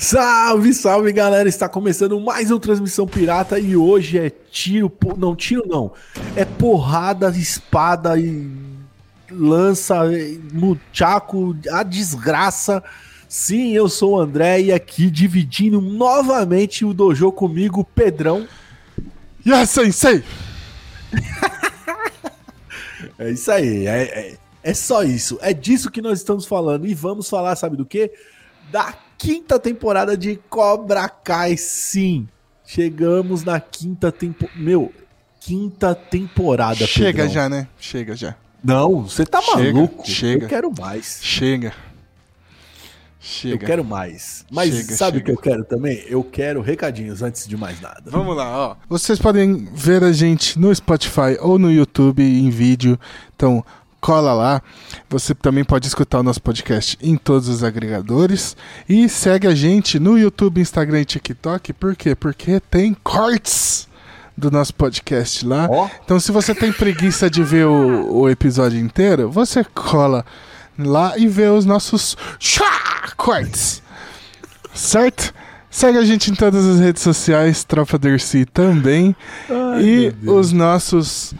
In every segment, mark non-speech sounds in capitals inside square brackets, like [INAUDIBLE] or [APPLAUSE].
Salve, salve galera! Está começando mais uma transmissão pirata e hoje é tiro, não tiro não, é porrada, espada e lança, muchaco, a desgraça. Sim, eu sou o André e aqui dividindo novamente o dojo comigo, Pedrão. Yes, sensei! [LAUGHS] é isso aí, é, é, é só isso, é disso que nós estamos falando e vamos falar, sabe do que? Da quinta temporada de Cobra Kai, sim. Chegamos na quinta temporada. Meu, quinta temporada. Chega Pedrão. já, né? Chega já. Não, você tá chega, maluco? Chega. Eu quero mais. Chega. Chega. Eu quero mais. Mas chega, sabe o que eu quero também? Eu quero recadinhos antes de mais nada. Vamos lá, ó. Vocês podem ver a gente no Spotify ou no YouTube em vídeo. Então, cola lá. Você também pode escutar o nosso podcast em todos os agregadores. E segue a gente no YouTube, Instagram e TikTok. Por quê? Porque tem cortes do nosso podcast lá. Oh. Então, se você tem preguiça de ver o, o, episódio inteiro, você cola lá e vê os nossos cortes. Certo? Segue a gente em todas as redes sociais, Tropa Dercy também. Ai, e os nossos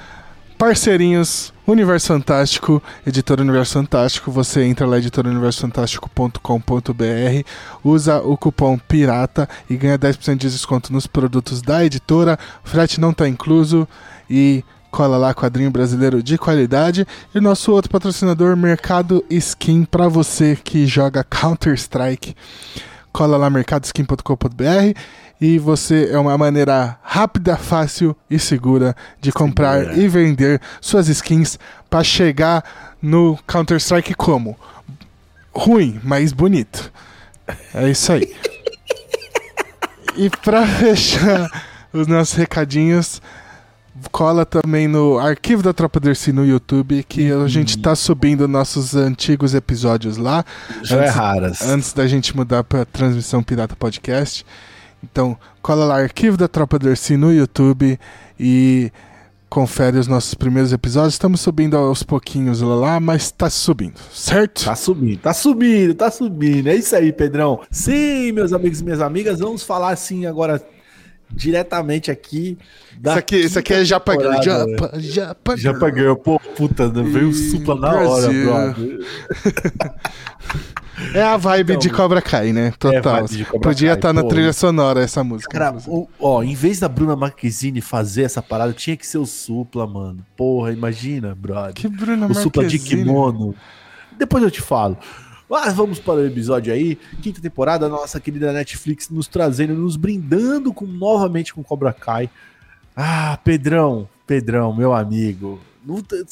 parceirinhos Universo Fantástico, Editora Universo Fantástico. Você entra lá, editorauniversofantástico.com.br, usa o cupom PIRATA e ganha 10% de desconto nos produtos da editora. Frete não está incluso e cola lá quadrinho brasileiro de qualidade. E nosso outro patrocinador, Mercado Skin, para você que joga Counter-Strike. Cola lá mercadoskin.com.br e você é uma maneira rápida, fácil e segura de comprar segura. e vender suas skins para chegar no Counter-Strike como ruim, mas bonito. É isso aí. e para [LAUGHS] fechar os nossos recadinhos, cola também no arquivo da Tropa Dercy no YouTube, que a gente tá subindo nossos antigos episódios lá. Já é antes, é raras. Antes da gente mudar para transmissão Pirata Podcast. Então, cola lá arquivo da Tropa Dercy no YouTube e confere os nossos primeiros episódios. Estamos subindo aos pouquinhos lá, mas tá subindo, certo? Tá subindo, tá subindo, tá subindo. É isso aí, Pedrão. Sim, meus amigos e minhas amigas, vamos falar assim agora diretamente aqui. Da isso aqui, isso aqui é Japa Japa, Japa Japa Girl. Pô, puta, veio o supla na Brasil. hora, brother. [LAUGHS] É a vibe então, de Cobra Kai, né? Total. É Podia estar tá na trilha sonora essa música. Cara, o, ó, em vez da Bruna Marquezine fazer essa parada, tinha que ser o Supla, mano. Porra, imagina, brother. Que Bruna O Supla de kimono. Depois eu te falo. Mas vamos para o episódio aí. Quinta temporada, nossa querida Netflix nos trazendo, nos brindando com, novamente com Cobra Kai. Ah, Pedrão, Pedrão, meu amigo.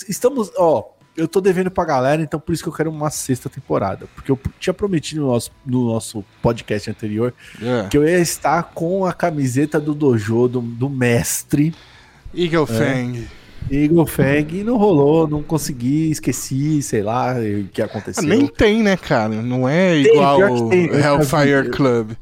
Estamos, ó, eu tô devendo pra galera, então por isso que eu quero uma sexta temporada. Porque eu tinha prometido no nosso, no nosso podcast anterior é. que eu ia estar com a camiseta do dojo, do, do mestre. Eagle é. Fang. Eagle Fang e não rolou, não consegui, esqueci, sei lá o que aconteceu. Ah, nem tem, né, cara? Não é tem, igual o Hellfire Club.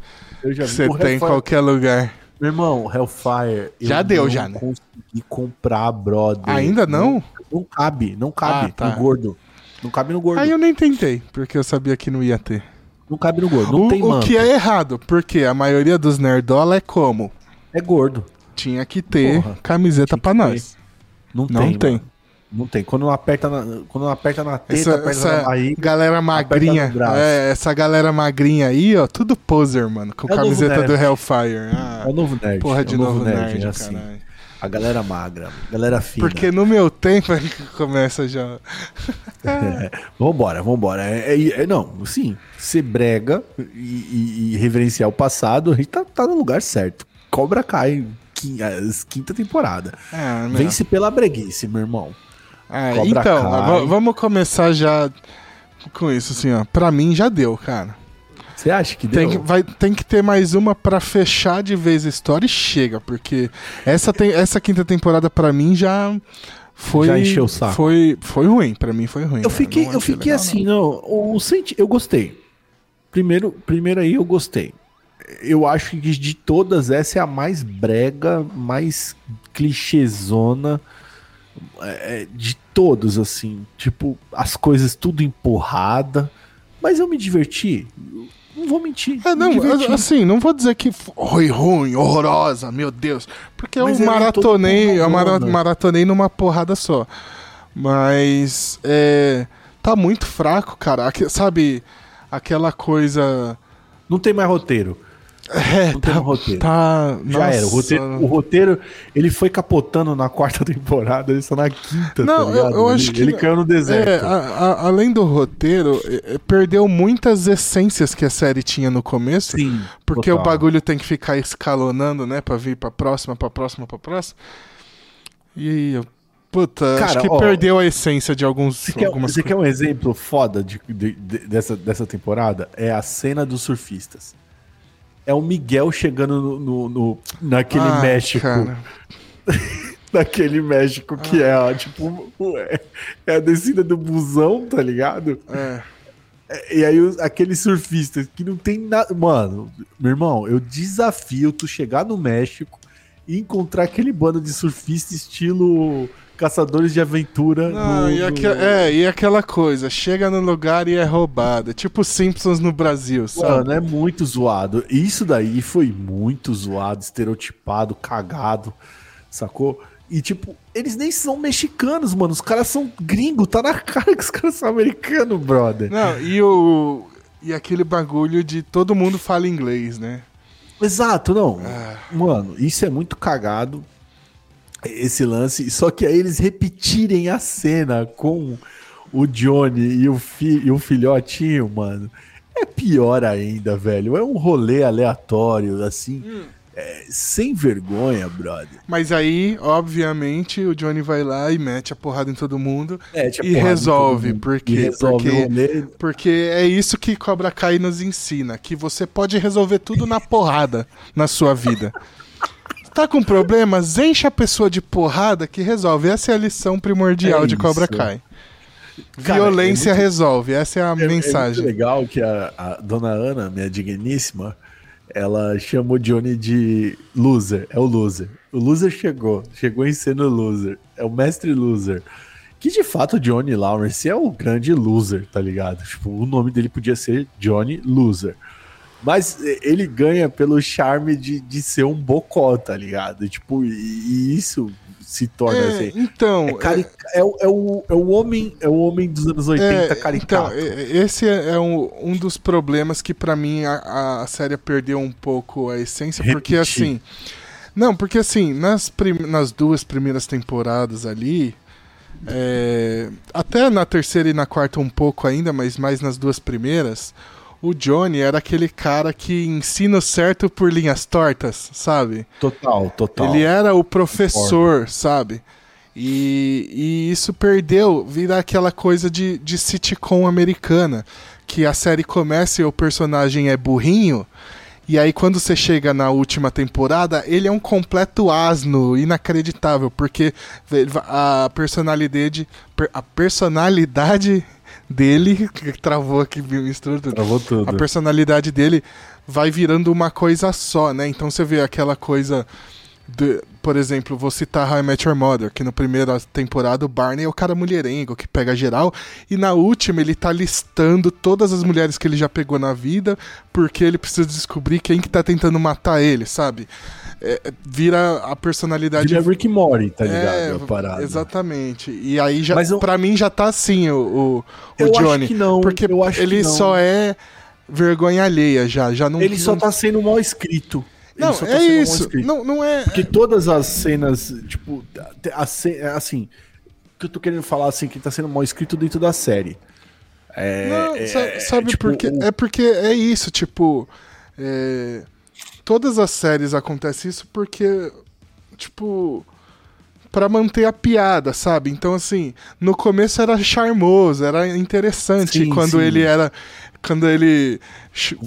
Eu já vi. Você tem em qualquer lugar. Meu irmão, Hellfire. Já deu, já, né? consegui comprar, brother. Ainda não? não não cabe, não cabe ah, tá. no gordo. Não cabe no gordo. Aí eu nem tentei, porque eu sabia que não ia ter. Não cabe no gordo, não o, tem O que é errado, porque a maioria dos nerdola é como? É gordo. Tinha que ter Porra, camiseta para nós. Não, não tem. tem. Não tem. Quando não aperta na, quando aperta na teta, essa, aperta essa na barriga, galera magrinha, é, essa galera magrinha aí, ó, tudo poser, mano, com é camiseta do Hellfire. Ah, é o novo nerd. Porra de é novo, novo nerd, nerd é assim. A galera magra, a galera fina. Porque no meu tempo é que começa já. [LAUGHS] é, vambora, vambora. É, é, é, não, sim, ser brega e, e, e, reverenciar o passado, a gente tá, tá no lugar certo. Cobra cai quinta temporada. É, Vence pela breguice, meu irmão. É, então, vamos começar já com isso, assim, ó. Pra mim já deu, cara. Você acha que deu? Tem, vai, tem que ter mais uma para fechar de vez a história e chega, porque essa, tem, essa quinta temporada para mim já foi já encheu o saco. Foi, foi ruim, para mim foi ruim. Eu fiquei, eu fiquei legal, assim, não. não o, senti, eu gostei. Primeiro, primeiro aí eu gostei. Eu acho que de todas essa é a mais brega, mais clichêzona é, é de todos assim, tipo, as coisas tudo empurrada, mas eu me diverti Não vou mentir. É, não, assim, não vou dizer que foi ruim, horrorosa, meu Deus. Porque Mas eu maratonei, eu mara- maratonei numa porrada só. Mas é, tá muito fraco, cara. Sabe, aquela coisa. Não tem mais roteiro. É, Não tem tá, um roteiro. tá- Já nossa. era. O roteiro, o roteiro, ele foi capotando na quarta [LAUGHS] temporada, ele só na quinta, Não, tá eu- eu ele, acho que- ele caiu no É, deserto. a- a- além do roteiro, é, é, perdeu muitas essências que a série tinha no começo. Sim. Porque total. o bagulho tem que ficar escalonando, né? Pra vir pra próxima, pra próxima, pra próxima. E eu. Puta, acho Cara, que ó, perdeu a essência de alguns. Você quer, algumas você quer um exemplo foda de, de- de- dessa, dessa temporada? É a cena dos surfistas. É o Miguel chegando no, no- no- naquele Ah, México. [LAUGHS] Naquele México que é, ó, tipo, é, é a descida do busão, tá ligado? É. E aí aqueles surfistas que não tem nada. Mano, meu irmão, eu desafio tu chegar no México e encontrar aquele bando de surfista estilo caçadores de aventura. Não, no- e, no- é, e aquela coisa, chega no lugar e é roubada. Tipo Simpsons no Brasil, sabe? Mano, é muito zoado. Isso daí foi muito zoado, estereotipado, cagado, sacou? E, tipo, eles nem são mexicanos, mano. Os caras são gringos. Tá na [LAUGHS] cara que os caras são americanos, brother. Não, e o. E aquele bagulho de todo mundo fala inglês, né? Exato, não. Ah. Mano, isso é muito cagado. Esse lance. Só que aí eles repetirem a cena com o Johnny e o, fi, e o filhotinho, mano. É pior ainda, velho. É um rolê aleatório, assim. é, sem vergonha, brother. Mas aí, obviamente, o Johnny vai lá e mete a porrada em todo mundo. É, E resolve, por quê? E resolve Porque-. Porque é isso que Cobra Kai nos ensina, que você pode resolver tudo na porrada na sua vida. Tá com problemas? Enche a pessoa de porrada que resolve. Essa é a lição primordial É de Cobra. Kai. Cara, Violência é muito- resolve. Essa é a É- É mensagem. muito legal que a, a dona Ana, minha digníssima, ela chama o Johnny de loser. É o loser. O loser chegou. Chegou em sendo loser. É o mestre loser. Que de fato o Johnny Lawrence é o grande loser, tá ligado? Tipo, o nome dele podia ser Johnny Loser. Mas eh, ele ganha pelo charme de, de ser um bocó, tá ligado? Tipo, e, e isso se torna É, assim. então, É, cari- é o- é o, é o homem, é o homem dos anos 80 É, caricato. Então, é- esse é é um, um dos problemas que pra mim a, a série perdeu um pouco a essência, porque Repetir. assim. Não, porque assim, nas, prim- nas duas primeiras temporadas ali. é, até na terceira e na quarta um pouco ainda, mas mais nas duas primeiras. O Johnny era aquele cara que ensina certo por linhas tortas, sabe? Total, total. Ele era o professor, sabe? E, e isso perdeu, virar aquela coisa de, de sitcom americana. Que a série começa e o personagem é burrinho. E aí, quando você chega na última temporada, ele é um completo asno, inacreditável, porque a personalidade, a personalidade dele, que travou aqui, mistura tudo. Travou tudo. A personalidade dele vai virando uma coisa só, né? Então você vê aquela coisa. de- por exemplo, vou citar How I Met Your Mother, que na primeira temporada o Barney é o cara mulherengo que pega geral, e na última ele tá listando todas as mulheres que ele já pegou na vida, porque ele precisa descobrir quem que tá tentando matar ele, sabe? É, é, vira a personalidade. Vira Rick Morty, tá ligado? É, parada. exatamente. E aí já, Mas eu- pra mim já tá assim o, o, o Eu acho Johnny. que não, Porque eu acho que ele não. só é vergonha alheia já, já não Ele só não- tá sendo mal escrito. Ele Não, tá é isso. Não, não é Porque todas as cenas, tipo, ce- assim, o que eu tô querendo falar, assim, que tá sendo mal escrito dentro da série. É, Não, é, sa- sabe tipo, por quê? o- É porque é isso, tipo. é, Todas as séries acontece isso porque, tipo. Pra manter a piada, sabe? Então, assim, no começo era charmoso, era interessante Sim, quando sim. ele era. Quando ele.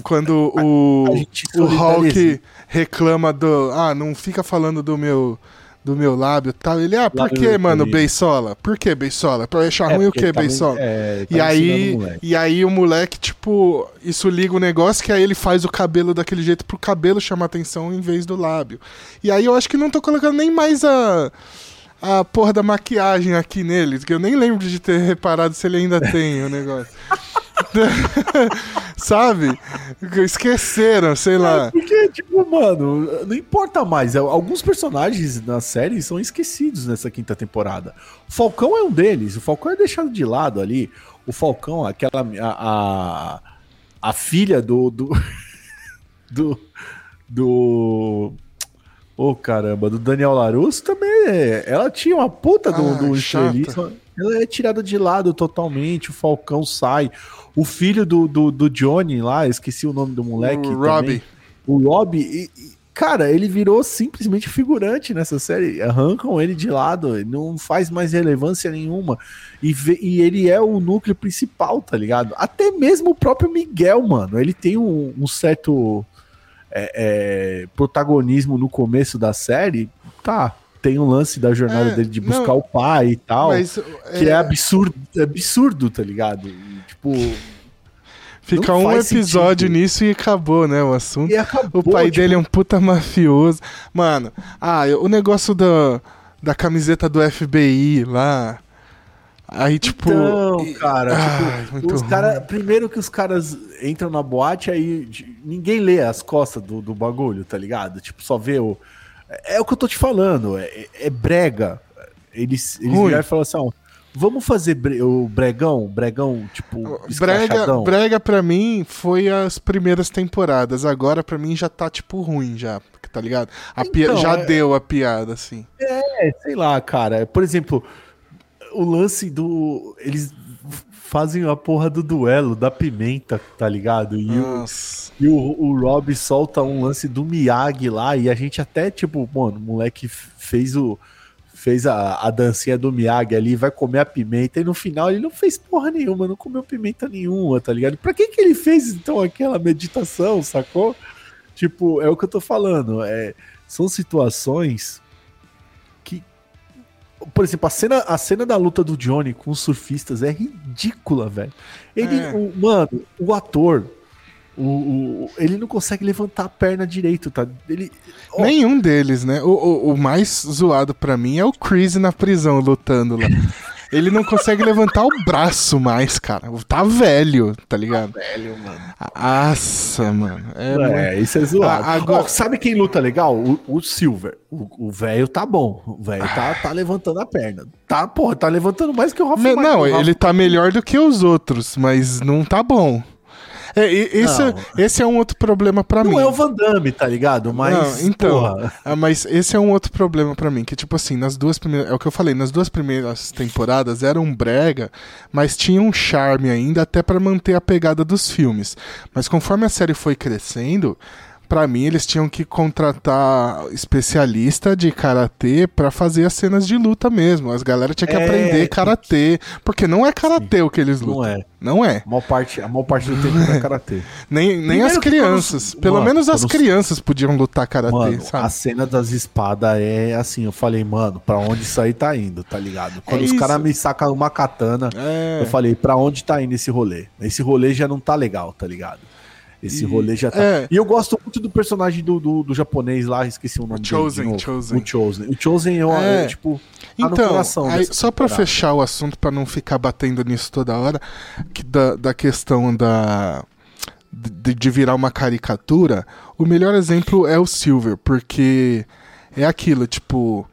Quando o, a gente o Hulk reclama do. Ah, não fica falando do meu. Do meu lábio e tal. Ele, ah, por Lábio que, mano. Beisola? Por que Beisola? Pra achar É, ruim o que, tava- Beisola? é, E tava aí, e aí o moleque, tipo, isso liga o negócio que aí ele faz o cabelo daquele jeito pro cabelo chamar atenção em vez do lábio. E aí eu acho que não tô colocando nem mais a, a porra da maquiagem aqui nele, que eu nem lembro de ter reparado se ele ainda tem o negócio. [LAUGHS] Sabe? Esqueceram, sei lá. É porque, tipo, mano, não importa mais. Alguns personagens na série são esquecidos nessa quinta temporada. O Falcão é um deles. O Falcão é deixado de lado ali. O Falcão, aquela. A, a, a filha do. Do. [LAUGHS] do, do Ô, oh, caramba, do Daniel Larusso também. É, ela tinha uma puta do, ah, do estrelismo. Ela é tirada de lado totalmente. O Falcão sai. O filho do, do, do Johnny lá, esqueci o nome do moleque. O Robbie. O Robbie. cara, ele virou simplesmente figurante nessa série. Arrancam ele de lado, não faz mais relevância nenhuma. E, e ele é o núcleo principal, tá ligado? Até mesmo o próprio Miguel, mano. Ele tem um, um certo é, é, protagonismo no começo da série, tá. Tem um lance da jornada é, dele de buscar não, o pai e tal, mas, que é, é absurdo, absurdo, tá ligado? E, tipo. Fica um episódio sentido. nisso e acabou, né? O assunto. Acabou, o pai tipo... dele é um puta mafioso. Mano, ah, o negócio da, da camiseta do FBI lá. Aí, tipo. Então, cara, tipo, os cara, primeiro que os caras entram na boate, aí ninguém lê as costas do, do bagulho, tá ligado? Tipo, só vê o. É, é o que eu tô te falando, é, é brega. Eles, eles vieram e falaram assim: ó, vamos fazer bre o bregão, bregão, tipo, brega, brega pra mim foi as primeiras temporadas. Agora pra mim já tá, tipo, ruim já, tá ligado? A então, já é... deu a piada, assim. É, sei lá, cara. Por exemplo o lance do. Eles fazem a porra do duelo da pimenta, tá ligado? E, o, e o, o Rob solta um lance do Miyagi lá, e a gente até, tipo, mano, o moleque fez o. Fez a, a dancinha do Miyagi ali, vai comer a pimenta, e no final ele não fez porra nenhuma, não comeu pimenta nenhuma, tá ligado? Pra que que ele fez então aquela meditação, sacou? Tipo, é o que eu tô falando, é, são situações por exemplo, a cena, a cena da luta do Johnny com os surfistas é ridícula, velho. Ele, é. o, mano, o ator, o, o, ele não consegue levantar a perna direito, tá? Ele. Nenhum deles, né? O, o, o mais zoado para mim é o Chris na prisão lutando lá. [LAUGHS] Ele não consegue levantar o braço mais, cara. Tá velho, tá ligado? Tá velho, mano. Nossa, mano. É, é isso é zoado. agora... Oh, sabe quem luta legal? O, o Silver. O velho tá bom. O velho tá, tá levantando a perna. Tá, porra, tá levantando mais que o Rafa. Não, ele tá melhor do que os outros, mas não tá bom. É, esse, é, esse é um outro problema para mim. Não é o Van Damme, tá ligado? Mas. Não, então. Ah, mas esse é um outro problema para mim. Que, tipo assim, nas duas primeiras. É o que eu falei, nas duas primeiras temporadas era um brega, mas tinha um charme ainda, até para manter a pegada dos filmes. Mas conforme a série foi crescendo para mim eles tinham que contratar especialista de karatê para fazer as cenas de luta mesmo. As galera tinha que é, aprender karatê, porque não é karatê o que eles lutam. Não é. Não é. A maior parte, a maior parte do tempo não é karatê. [LAUGHS] nem nem as crianças. Quando, Pelo mano, menos as crianças podiam lutar karatê, mano, sabe? A cena das espadas é assim, eu falei, mano, para onde isso aí tá indo, tá ligado? Quando é os caras me sacam uma katana, é. eu falei, para onde tá indo esse rolê? Esse rolê já não tá legal, tá ligado? Esse e, rolê já tá. É. E eu gosto muito do personagem do, do, do japonês lá, esqueci o nome o Chosen, dele. Chosen. O Chosen. O Chosen eu, é. é tipo. Tá então, aí, só para fechar o assunto, para não ficar batendo nisso toda hora, que da, da questão da. De, de virar uma caricatura, o melhor exemplo é o Silver, porque é aquilo, tipo.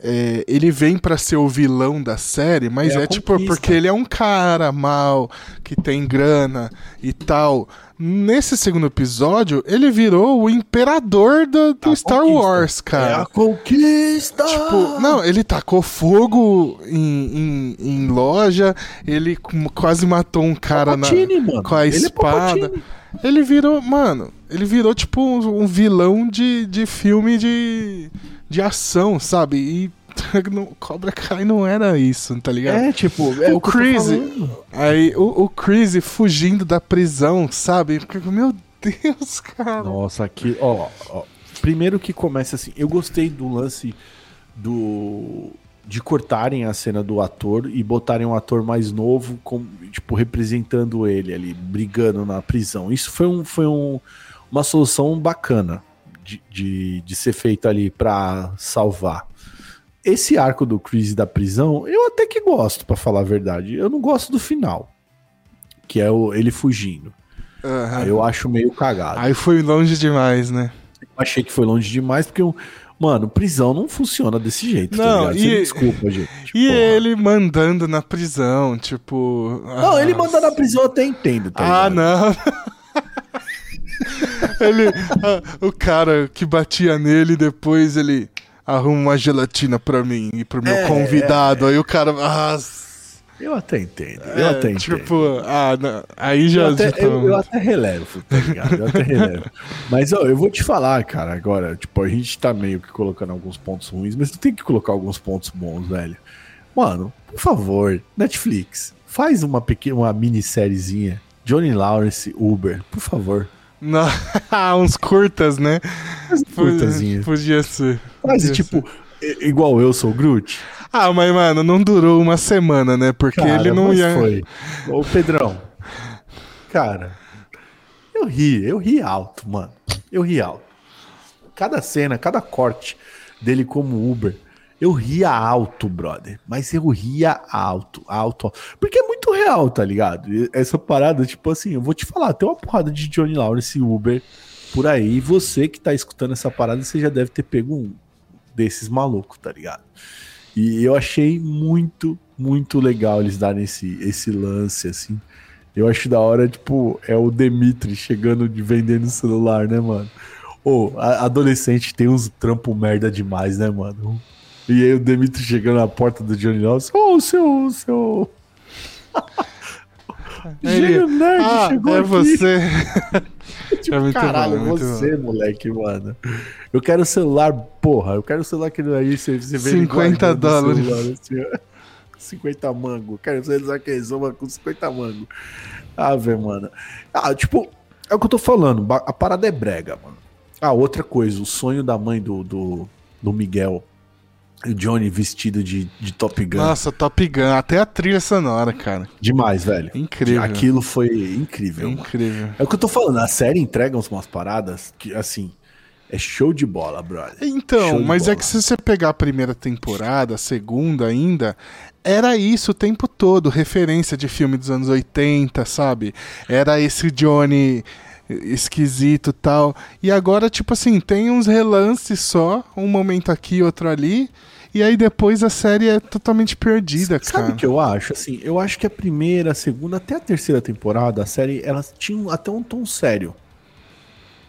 É, ele vem para ser o vilão da série, mas é, é tipo porque ele é um cara mal, que tem grana e tal. Nesse segundo episódio, ele virou o imperador do, do Star conquista. Wars, cara. É a conquista! Tipo, não, ele tacou fogo em, em, em loja, ele quase matou um cara na, com a ele é espada. É ele virou, mano, ele virou tipo um, um vilão de, de filme de, de ação, sabe? E [LAUGHS] no Cobra Kai não era isso, tá ligado? É, tipo, é o, o Crazy. Aí o, o Crazy fugindo da prisão, sabe? Meu Deus, [LAUGHS] cara. Nossa, aqui, ó, ó. Primeiro que começa assim, eu gostei do lance do de cortarem a cena do ator e botarem um ator mais novo, com, tipo, representando ele ali, brigando na prisão. Isso foi, um, foi um, uma solução bacana de, de, de ser feita ali para salvar esse arco do Chris da prisão, eu até que gosto, pra falar a verdade. Eu não gosto do final, que é o, ele fugindo. Aí eu acho meio cagado. Aí foi longe demais, né? Eu achei que foi longe demais, porque, eu- mano, prisão não funciona desse jeito, Não, tá ligado? Você e- desculpa, gente. [LAUGHS] E porra. ele mandando na prisão, tipo. Não, ele manda na prisão, eu até entendo, tá Ah, ligado? não. [LAUGHS] ele. ah, o cara que batia nele, depois ele arruma uma gelatina pra mim e pro meu É, convidado. Aí o cara. Ah, Eu até entendo, eu é, até entendo. Tipo, ah, não, aí já. eu, até, já eu, eu até relevo, tá ligado? Eu até relevo. Mas, ó, eu vou te falar, cara, agora, tipo, a gente tá meio que colocando alguns pontos ruins, mas tu tem que colocar alguns pontos bons, velho. Mano, por favor, Netflix, faz uma pequena, uma minissériezinha. Johnny Lawrence, Uber, por favor. Não, [LAUGHS] uns curtas, né? Faz uma curtazinha. Podia ser. Faz, podia tipo, i- igual eu sou o Groot. Ah, mas, mano, não durou uma semana, né? Porque Cara, ele não mas ia. foi. Ô, Pedrão. Cara, eu ri, eu ri alto, mano. Eu ri alto. Cada cena, cada corte dele como Uber, eu ria alto, brother. Mas eu ria alto, alto. Porque é muito real, tá ligado? E Essa parada, tipo assim, eu vou te falar, tem uma porrada de Johnny Lawrence Uber por aí. E você que tá escutando essa parada, você já deve ter pego um desses malucos, tá ligado? E eu achei muito, muito legal eles darem esse, esse lance, assim. Eu acho da hora, tipo, é o Demitri chegando de vendendo celular, né, mano? Ô, adolescente tem uns trampo merda demais, né, mano? E aí o Demitri chegando na porta do Johnny Lawrence, ô, o seu, seu... [LAUGHS] Ele- Gênio nerd Ah, chegou é aqui. você. Tipo, [LAUGHS] É muito caralho, bom, é muito você, moleque, mano. Eu quero celular, porra. Eu quero celular que aí você, você vê ele 50 guardando o dólares. celular, assim, ó. [LAUGHS] 50 mango. Quero celular que soma com 50 mango. Ah, velho, mano. Ah, tipo, é o que eu tô falando. A parada é brega, mano. Ah, outra coisa. O sonho da mãe do, do, do Miguel. O Johnny vestido de, de Top Gun. Nossa, Top Gun. Até a trilha sonora, cara. Demais, velho. Incrível. Aquilo foi incrível, mano. Incrível. É o que eu tô falando, a série entrega umas paradas que, assim, é show de bola, brother. Então, mas é que se você pegar a primeira temporada, a segunda ainda, era isso o tempo todo, referência de filme dos anos 80, sabe? Era esse Johnny esquisito tal. E agora, tipo assim, tem uns relances só, um momento aqui, outro ali. E aí depois a série é totalmente perdida, Sabe cara. o que eu acho? Assim, eu acho que a primeira, a segunda, até a terceira temporada, a série, elas tinham até um tom sério.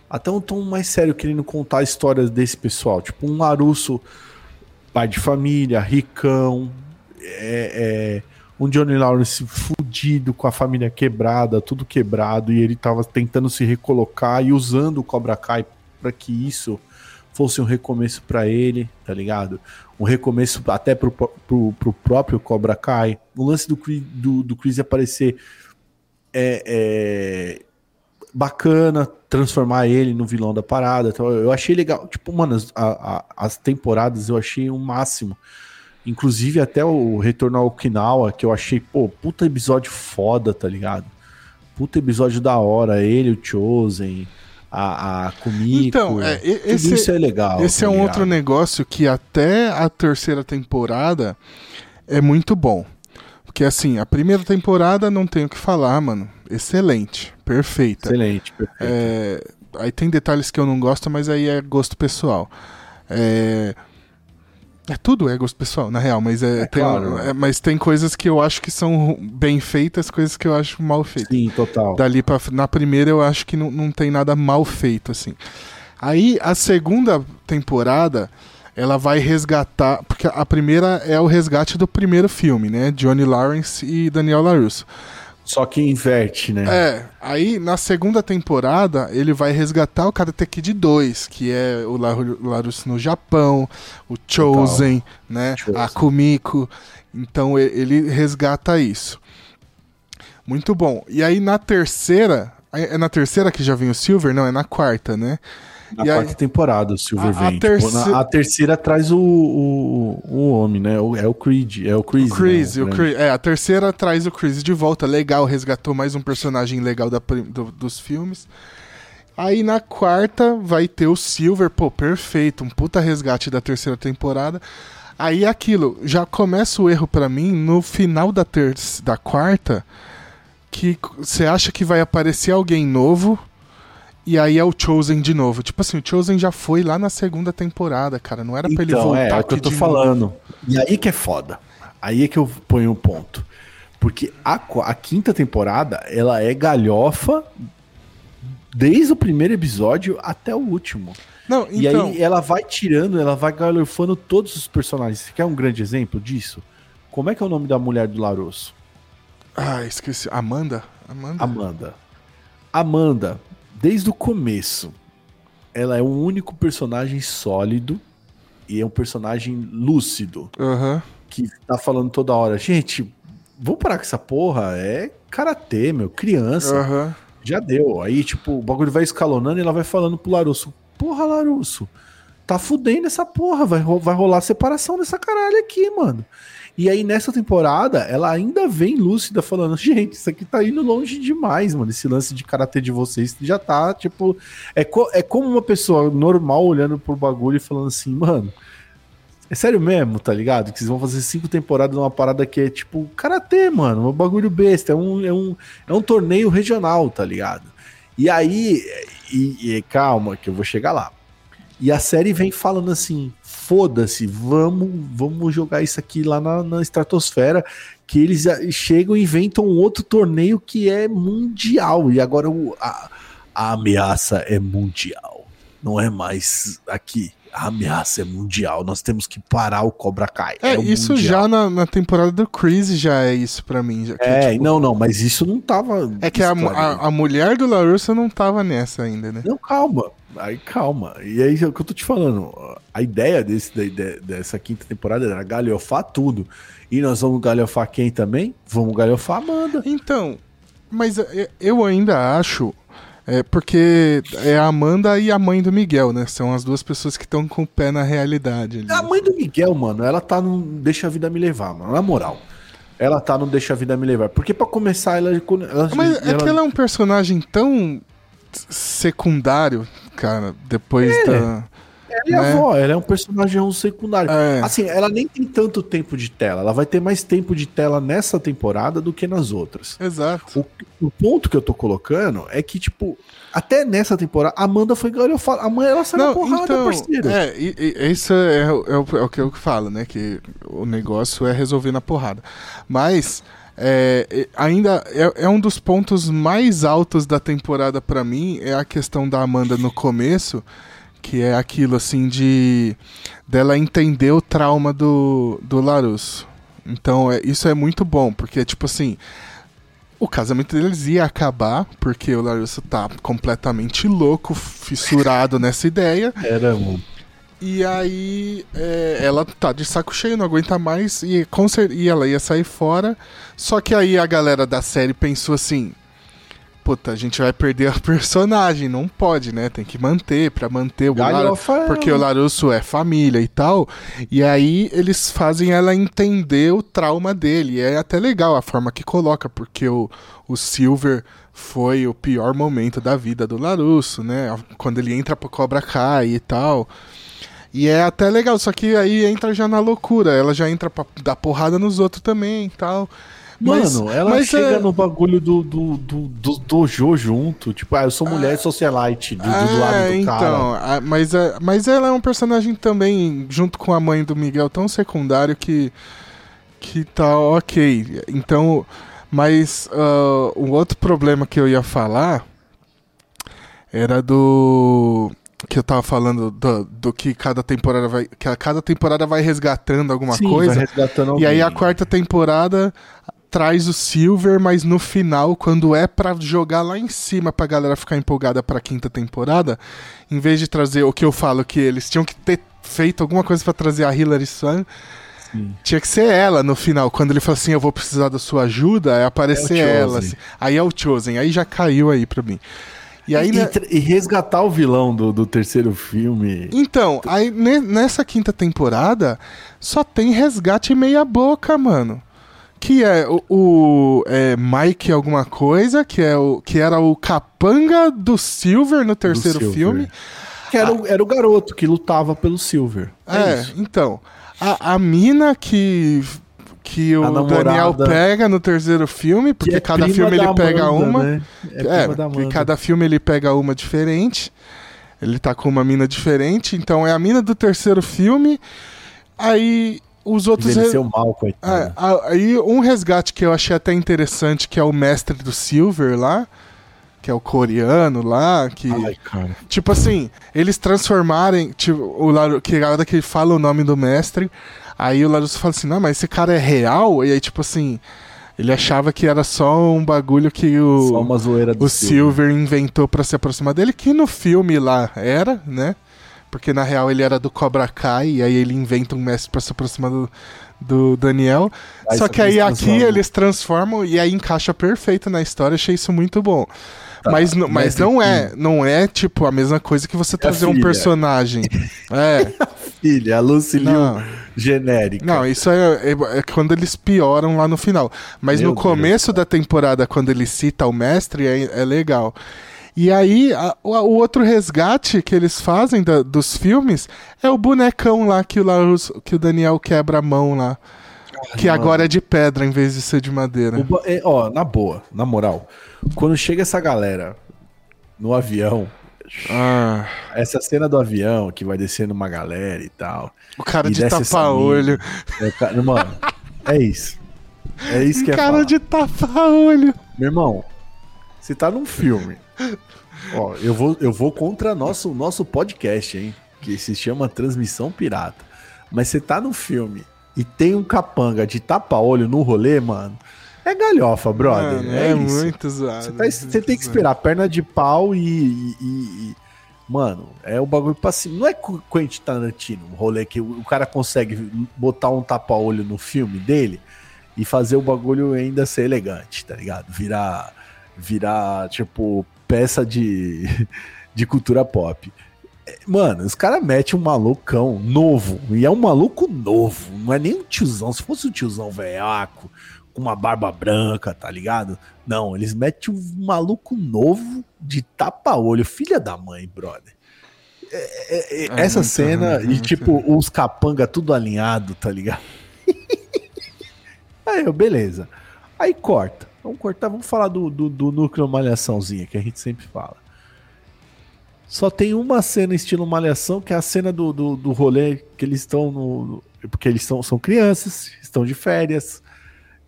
Até um tom mais sério, querendo contar histórias desse pessoal. Tipo, um Larusso, pai de família, ricão, é, é, um Johnny Lawrence fudido, com a família quebrada, tudo quebrado, e ele tava tentando se recolocar e usando o Cobra Kai para que isso fosse um recomeço para ele, tá ligado? Um recomeço até pro, pro, pro próprio Cobra Kai. O lance do, do, do Chris aparecer é, é bacana, transformar ele no vilão da parada. Então, eu achei legal. Tipo, mano, as, a- as temporadas eu achei o máximo. Inclusive até o Retorno ao Okinawa, que eu achei, pô, puta episódio foda, tá ligado? Puta episódio da hora. Ele, o Chosen, a, a Kumiko. Então, é, esse, isso é legal. esse tá é um ligado? outro negócio que até a terceira temporada é muito bom. Porque assim, a primeira temporada não tenho o que falar, mano. Excelente, perfeita. Excelente, perfeito. É, aí tem detalhes que eu não gosto, mas aí é gosto pessoal. É, é tudo é gosto pessoal, na real, mas é, É tem, claro. é, mas tem coisas que eu acho que são bem feitas, coisas que eu acho mal feitas. Sim, total. Dali pra, na primeira eu acho que não, não tem nada mal feito, assim. Aí a segunda temporada, ela vai resgatar. Porque a primeira é o resgate do primeiro filme, né? Johnny Lawrence e Daniel LaRusso. Só que inverte, né? É, aí na segunda temporada ele vai resgatar o Karate Kid 2, que é o Laru- Larusso no Japão, o Chosen, né? Chosen. A Kumiko. Então ele resgata isso. Muito bom. E aí na terceira. É é na terceira que já vem o Silver? Não, é na quarta, né? Na E quarta temporada, o Silver A- a terce- Tipo, na- a terceira traz o, o, o homem, né? O- é o Creed. É o Chris. O Chris, né? o Chris- é, a terceira traz o Chris de volta, legal, resgatou mais um personagem legal da do- dos filmes. Aí na quarta vai ter o Silver, pô, perfeito, um puta resgate da terceira temporada. Aí aquilo, já começa o erro pra mim no final da terça, da quarta, que você acha que vai aparecer alguém novo e aí é o Chosen de novo. Tipo assim, o Chosen já foi lá na segunda temporada, cara, não era pra ele Então, voltar é, é o que eu tô falando. E aí que é foda. Aí é que eu ponho um ponto. Porque a, a quinta temporada, ela é galhofa desde o primeiro episódio até o último. Não, E então, aí ela vai tirando, ela vai galhofando todos os personagens. Você quer um grande exemplo disso? Como é que é o nome da mulher do Larosso? ah, esqueci, Amanda? Amanda? Amanda. Amanda, desde o começo, ela é um único personagem sólido e é um personagem lúcido. Aham. que tá falando toda hora, gente, vamos parar com essa porra, é karatê, meu, criança, Aham. já deu. Aí, tipo, o bagulho vai escalonando e ela vai falando pro Larusso, porra, Larusso, tá fudendo essa porra, vai, vai rolar separação dessa caralho aqui, mano. E aí, nessa temporada, ela ainda vem lúcida falando, gente, isso aqui tá indo longe demais, mano, esse lance de karatê de vocês já tá, tipo, é, co- é como uma pessoa normal olhando pro bagulho e falando assim, mano, é sério mesmo, tá ligado? Que vocês vão fazer cinco temporadas numa parada que é tipo karatê, mano. Um bagulho besta. É um, é um, é um torneio regional, tá ligado? E aí, e, e calma, que eu vou chegar lá. E a série vem falando assim: foda-se, vamos, vamos jogar isso aqui lá na, na estratosfera. Que eles chegam e inventam um outro torneio que é mundial. E agora o, a, a ameaça é mundial. Não é mais aqui. A ameaça é mundial. Nós temos que parar o Cobra Kai. É, o isso mundial. já na, na temporada do Chris já é isso pra mim. Já, que, É, tipo, não, não, mas isso não tava. é que a, a, a mulher do LaRusso não tava nessa ainda, né? Não, calma. Aí calma. E aí é o que eu tô te falando. A ideia desse, da ideia dessa quinta temporada era galhofar tudo. E nós vamos galhofar quem também? Vamos galhofar a Amanda. Então, mas é, eu ainda acho. É porque é a Amanda e a mãe do Miguel, né? São as duas pessoas que estão com o pé na realidade ali. A mãe do Miguel, mano, ela tá no Deixa a Vida Me Levar, mano. Na moral. Ela tá no Deixa a Vida Me Levar. Porque pra começar, ela. ela Mas é que ela é um personagem tão secundário, cara, depois É. da. Ela é a né? avó, ela é um personagem secundário. É. Assim, ela nem tem tanto tempo de tela. Ela vai ter mais tempo de tela nessa temporada do que nas outras. Exato. O, o ponto que eu tô colocando é que, tipo, até nessa temporada, a Amanda foi galhofada. A mãe, ela saiu na Não, porrada, então, parceiro. é, e, e- isso é, o- é o, é o que eu falo, né? Que o negócio é resolver na porrada. Mas é, ainda é, é um dos pontos mais altos da temporada pra mim é a questão da Amanda no começo, que é aquilo assim de dela entender o trauma do, do Larusso. Então é, isso é muito bom, porque tipo assim o casamento deles ia acabar, porque o Larusso tá completamente louco, fissurado nessa ideia. Era um. E aí é, ela tá de saco cheio, não aguenta mais, e, e ela ia sair fora. Só que aí a galera da série pensou assim: Puta, a gente vai perder a [LAUGHS] personagem, não pode, né? Tem que manter, pra manter o Lar- Galhofa ela. Porque o Larusso é família e tal. E aí eles fazem ela entender o trauma dele. E é até legal a forma que coloca, porque o, o Silver foi o pior momento da vida do Larusso, né? Quando ele entra pro Cobra Kai e tal. E é até legal, só que aí entra já na loucura. Ela já entra pra dar porrada nos outros também e tal. Mas- Mano, ela mas chega é- no bagulho do, do, do, do dojo junto. Tipo, ah, eu sou mulher socialite do, do lado do então, cara. a- mas, é, mas ela é um personagem também, junto com a mãe do Miguel, tão secundário que, que tá ok. Então, mas ah, o outro problema que eu ia falar era do que eu tava falando do, do que cada temporada vai que a cada temporada vai resgatando alguma Sim, coisa. resgatando E aí a alguém. quarta temporada traz o Silver, mas no final, quando é pra jogar lá em cima pra galera ficar empolgada pra quinta temporada, em vez de trazer o que eu falo que eles tinham que ter feito alguma coisa pra trazer a Hilary Swan, Sim. tinha que ser ela no final, quando ele fala assim, eu vou precisar da sua ajuda, é aparecer É ela. assim. Aí é o Chosen, aí já caiu aí pra mim. E aí, E, né- e resgatar o vilão do, do terceiro filme. Então, aí ne- nessa quinta temporada só tem resgate meia boca, mano. Que é o, o, é, Mike alguma coisa, que, é o, que era o capanga do Silver no terceiro Silver. filme. Que era, o, era o garoto que lutava pelo Silver. É, É, então. A, a mina que. Que o namorada. Daniel pega no terceiro filme, porque Que é cada filme ele pega Amanda, uma. né? É, É, porque cada filme ele pega uma diferente. Ele tá com uma mina diferente, então é a mina do terceiro filme. Aí os outros. Envelheceu mal, É, coitado. a- aí um resgate que eu achei até interessante, que é o mestre do Silver lá, que é o coreano lá, que. Ai, cara. Tipo assim, eles transformarem. Tipo, o que a hora que ele fala o nome do mestre, aí o Larusso fala assim, não, mas esse cara é real? E aí, tipo assim, ele achava que era só um bagulho que o. O Silver inventou pra se aproximar dele, que no filme lá era, né? Porque na real ele era do Cobra Kai, e aí ele inventa um mestre pra se aproximar do, do Daniel. Aí só que aí aqui eles transformam e aí encaixa perfeito na história, achei isso muito bom. Tá, mas mas não é, não é tipo a mesma coisa que você trazer um personagem. [LAUGHS] é. Filha, a Não. genérica. Não, isso é, é- é quando eles pioram lá no final. Mas Meu no começo da temporada, quando ele cita o mestre, é, é legal. E aí, a- o, o outro resgate que eles fazem da- dos filmes é o bonecão lá que o, Larus, que o Daniel quebra a mão lá. Que mano. agora é de pedra em vez de ser de madeira. O é, ó, na boa, na moral. Quando chega essa galera no avião, Ah, essa cena do avião que vai descendo uma galera e tal. o cara de tapa-olho. é, mano, é isso. É isso que é Cara de tapa-olho. Meu irmão, você tá num filme. Ó, eu vou, eu vou contra nosso nosso podcast, hein? Que se chama Transmissão Pirata. Mas você tá num filme e tem um capanga de tapa-olho no rolê, mano. É galhofa, brother. Mano, é, é, muito zoado. Você, tá- você tem que esperar perna de pau e. e- e- e- Mano, é o bagulho pra cima. Não é Qu- Quentin Tarantino, um rolê que o, cara consegue botar um tapa-olho no filme dele e fazer o bagulho ainda ser elegante, tá ligado? Virar, virar tipo, peça de, [LAUGHS] de cultura pop. É, Mano, os caras metem um malucão novo. E é um maluco novo. Não é nem um tiozão. Se fosse um tiozão velhaco, uma barba branca, tá ligado? Não, eles metem um maluco novo de tapa-olho. Filha da mãe, brother. É, é, é, É essa cena, ruim, e tipo, os capanga tudo alinhado, tá ligado? [LAUGHS] Aí eu, beleza. Aí corta. Vamos cortar, vamos falar do, do, do núcleo malhaçãozinha, que a gente sempre fala. Só tem uma cena estilo malhação, que é a cena do, do, do rolê que eles estão no. no- Porque eles são, são crianças, estão de férias.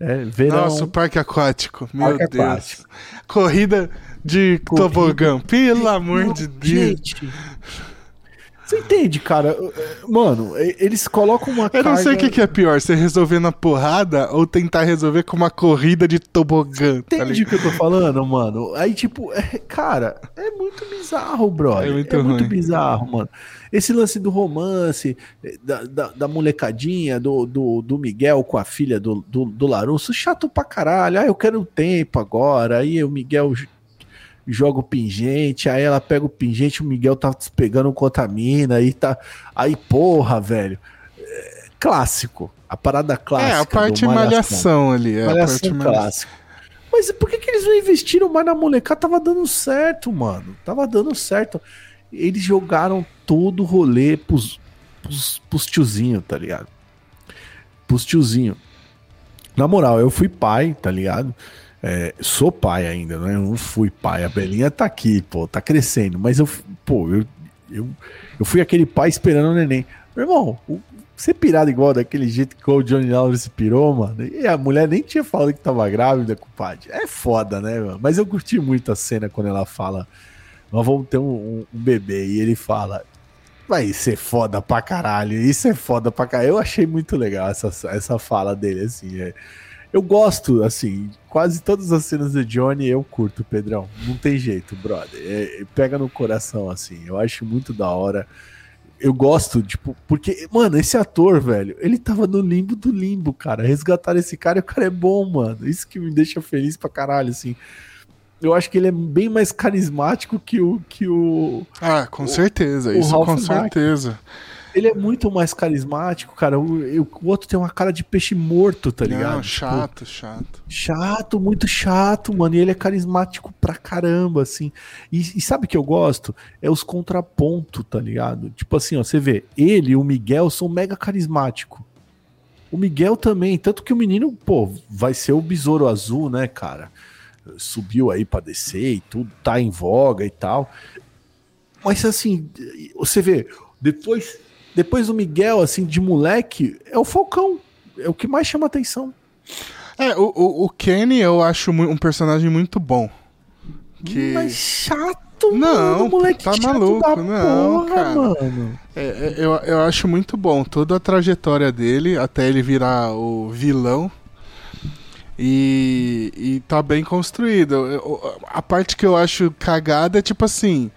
É, verão. Nossa, o parque aquático. Meu Parque Deus. aquático. Corrida de Corrida. tobogã. Pelo amor de Deus. Gente. Você entende, cara? Mano, eles colocam uma Eu não sei o carga- que, que é pior, você resolver na porrada ou tentar resolver com uma corrida de tobogã. tá Entende o que eu tô falando, mano? Aí, tipo, é, cara, é muito bizarro, brother. É É muito muito, ruim. bizarro, mano. Esse lance do romance, da, da, da molecadinha, do, do, do Miguel com a filha do, do, do Larusso, chato pra caralho. Ah, eu quero um tempo agora. Aí o Miguel joga o pingente, aí ela pega o pingente, o Miguel tá pegando contamina, aí tá. Aí, porra, velho. É clássico. A parada clássica. É, a parte malhação ali. É, a Malhação parte malhação. clássica. Mas por que, que eles não investiram mais na molecada? Tava dando certo, mano. Tava dando certo. Eles jogaram todo o rolê pros, pros, pros tiozinhos, tá ligado? Pros tiozinhos. Na moral, eu fui pai, tá ligado? É, sou pai ainda, né? Eu não fui pai. A Belinha tá aqui, pô, tá crescendo. Mas eu, pô, eu, eu, eu fui aquele pai esperando o neném. Meu irmão, o- ser pirado igual daquele jeito que o Johnny Lawrence pirou, mano. E a mulher nem tinha falado que tava grávida, compadre. É foda, né, mano? Mas eu curti muito a cena quando ela fala: Nós vamos ter um, um- um bebê. E ele fala: Vai ser foda pra caralho. Isso é foda pra caralho. Eu achei muito legal essa, essa fala dele, assim. é. Eu gosto, assim, quase todas as cenas do Johnny eu curto, Pedrão. Não tem jeito, brother. É, pega no coração, assim. Eu acho muito da hora. Eu gosto, tipo, porque, mano, esse ator, velho, ele tava no limbo do limbo, cara. Resgataram esse cara e o cara é bom, mano. Isso que me deixa feliz pra caralho, assim. Eu acho que ele é bem mais carismático que o. Que o... Ah, com certeza, o isso Ralph com Macchio. certeza. Ele é muito mais carismático, cara. O, o, o outro tem uma cara de peixe morto, tá ligado? Não, chato, chato. Chato, muito chato, mano. E ele é carismático pra caramba, assim. E, e sabe o que eu gosto? É os contrapontos, tá ligado? Tipo assim, ó, você vê, ele e o Miguel são mega carismáticos. O Miguel também, tanto que o menino, pô, vai ser o besouro azul, né, cara? Subiu aí pra descer e tudo, tá em voga e tal. Mas assim, você vê, depois, depois do Miguel, assim, de moleque, é o Falcão. É o que mais chama atenção. É, o, o, o Kenny eu acho um personagem muito bom. Que... Mas chato, Não, moleque tá maluco, não, porra, cara. mano. É, é, eu, eu acho muito bom toda a trajetória dele até ele virar o vilão. E, e tá bem construído. Eu- a parte que eu acho cagada é tipo assim.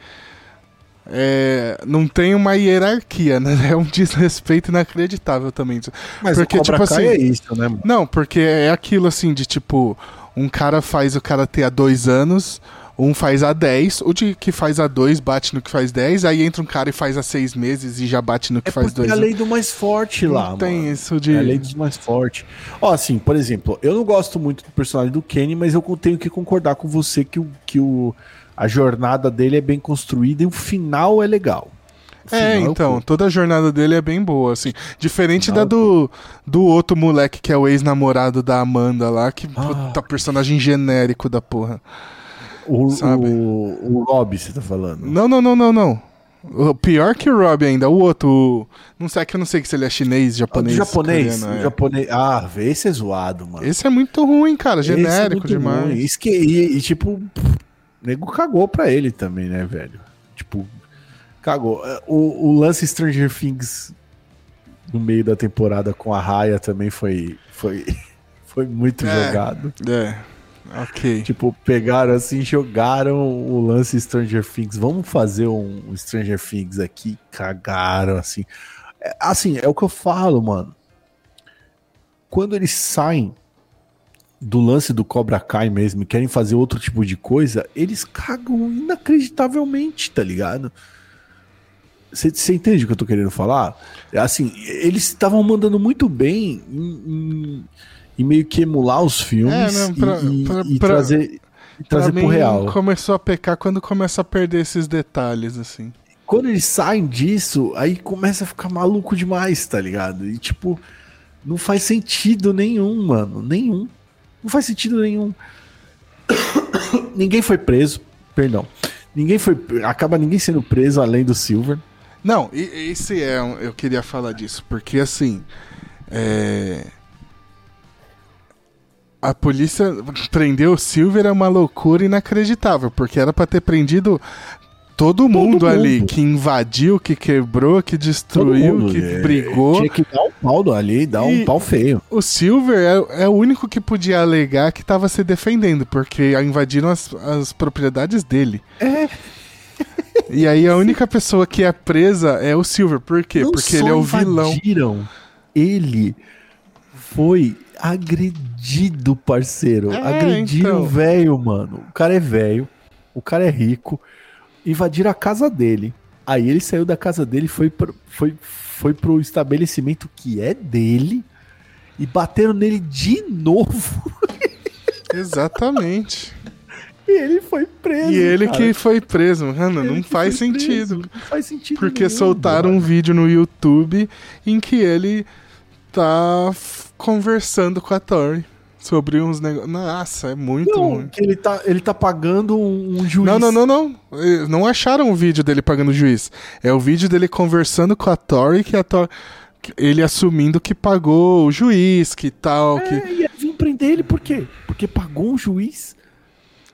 É, não tem uma hierarquia, né? [LAUGHS] É um desrespeito inacreditável também. Mas Porque, o Cobra tipo Kai assim, é isso, né, mano? Não, porque é aquilo assim de tipo, um cara faz o karatê há dois anos, um faz há 10, o de que faz há dois bate no que faz 10, aí entra um cara e faz há seis meses e já bate no que É faz dois é a lei do mais forte lá, Não tem mano. isso de. É a lei dos mais fortes. Ó, assim, por exemplo, eu não gosto muito do personagem do Kenny, mas eu tenho que concordar com você que, o, que o, a jornada dele é bem construída e o final é legal. O É, final eu então, toda a jornada dele é bem boa, assim. Diferente Final da do, do outro moleque que é o ex-namorado da Amanda lá, que Ah. puta personagem genérico da porra. o, sabe? o, o Rob, você tá falando. Não, não, não, não, não. O pior que o Rob ainda, o outro. o- Não sei é que eu não sei se ele é chinês, Ah, japonês. japonês, coreano, o é. japonês. Ah, esse é zoado, mano. Esse é muito ruim, cara. É Genérico muito demais. ruim. Isso que, e, e, tipo, o nego cagou pra ele também, né, velho? Tipo, cagou. É, O, o lance Stranger Things no meio da temporada com a Raya também foi, foi, [LAUGHS] foi muito É. jogado. É. Ok. Tipo, pegaram assim, jogaram o lance Stranger Things. Vamos fazer um, um Stranger Things aqui. Cagaram, assim. É, assim, é o que eu falo, mano. Quando eles saem do lance do Cobra Kai mesmo querem fazer outro tipo de coisa, eles cagam inacreditavelmente, tá ligado? Você entende o que eu tô querendo falar? Assim, eles estavam mandando muito bem em, em- em meio que emular os filmes É, não, pra- e, pra- e pra- trazer, e trazer pro real. começou a pecar quando começa a perder esses detalhes, assim. Quando eles saem disso, aí começa a ficar maluco demais, tá ligado? E tipo, não faz sentido nenhum, mano. Nenhum. Não faz sentido nenhum. ninguém foi preso, perdão. Ninguém foi. Acaba ninguém sendo preso além do Silver. Não, esse é. eu queria falar disso, porque assim. É. A polícia prendeu o Silver é uma loucura inacreditável, porque era pra ter prendido todo mundo, ali, mundo. que invadiu, que quebrou, que Todo destruiu, que é, brigou. Tinha que dar um pau ali, dar E- um pau feio. O Silver é, é o único que podia alegar que tava se defendendo, porque invadiram as, as propriedades dele. É. E aí a [LAUGHS] única pessoa que é presa é o Silver. Por quê? Não porque ele é o vilão. invadiram, Ele foi agredido, parceiro. É, agrediram então. velho, mano. O cara é velho, o cara é rico. Invadiram a casa dele. Aí ele saiu da casa dele e foi, pro, foi, foi pro estabelecimento que é dele e bateram nele de novo. [LAUGHS] Exatamente. E ele foi preso. e ele cara. que foi preso. Mano, não faz foi preso. sentido. Não faz sentido. Porque nenhum, soltaram um mano. vídeo no YouTube em que ele tá conversando com a Tori sobre uns negócios. Nossa, é muito Não, ruim. que ele tá, ele tá pagando um, juiz. Não, não, não, não. Não acharam o vídeo dele pagando o juiz. É o vídeo dele conversando com a Tori, que a Tori. que Ele assumindo que pagou o juiz, que tal, que. É, e aí vim prender ele por quê? Porque pagou um juiz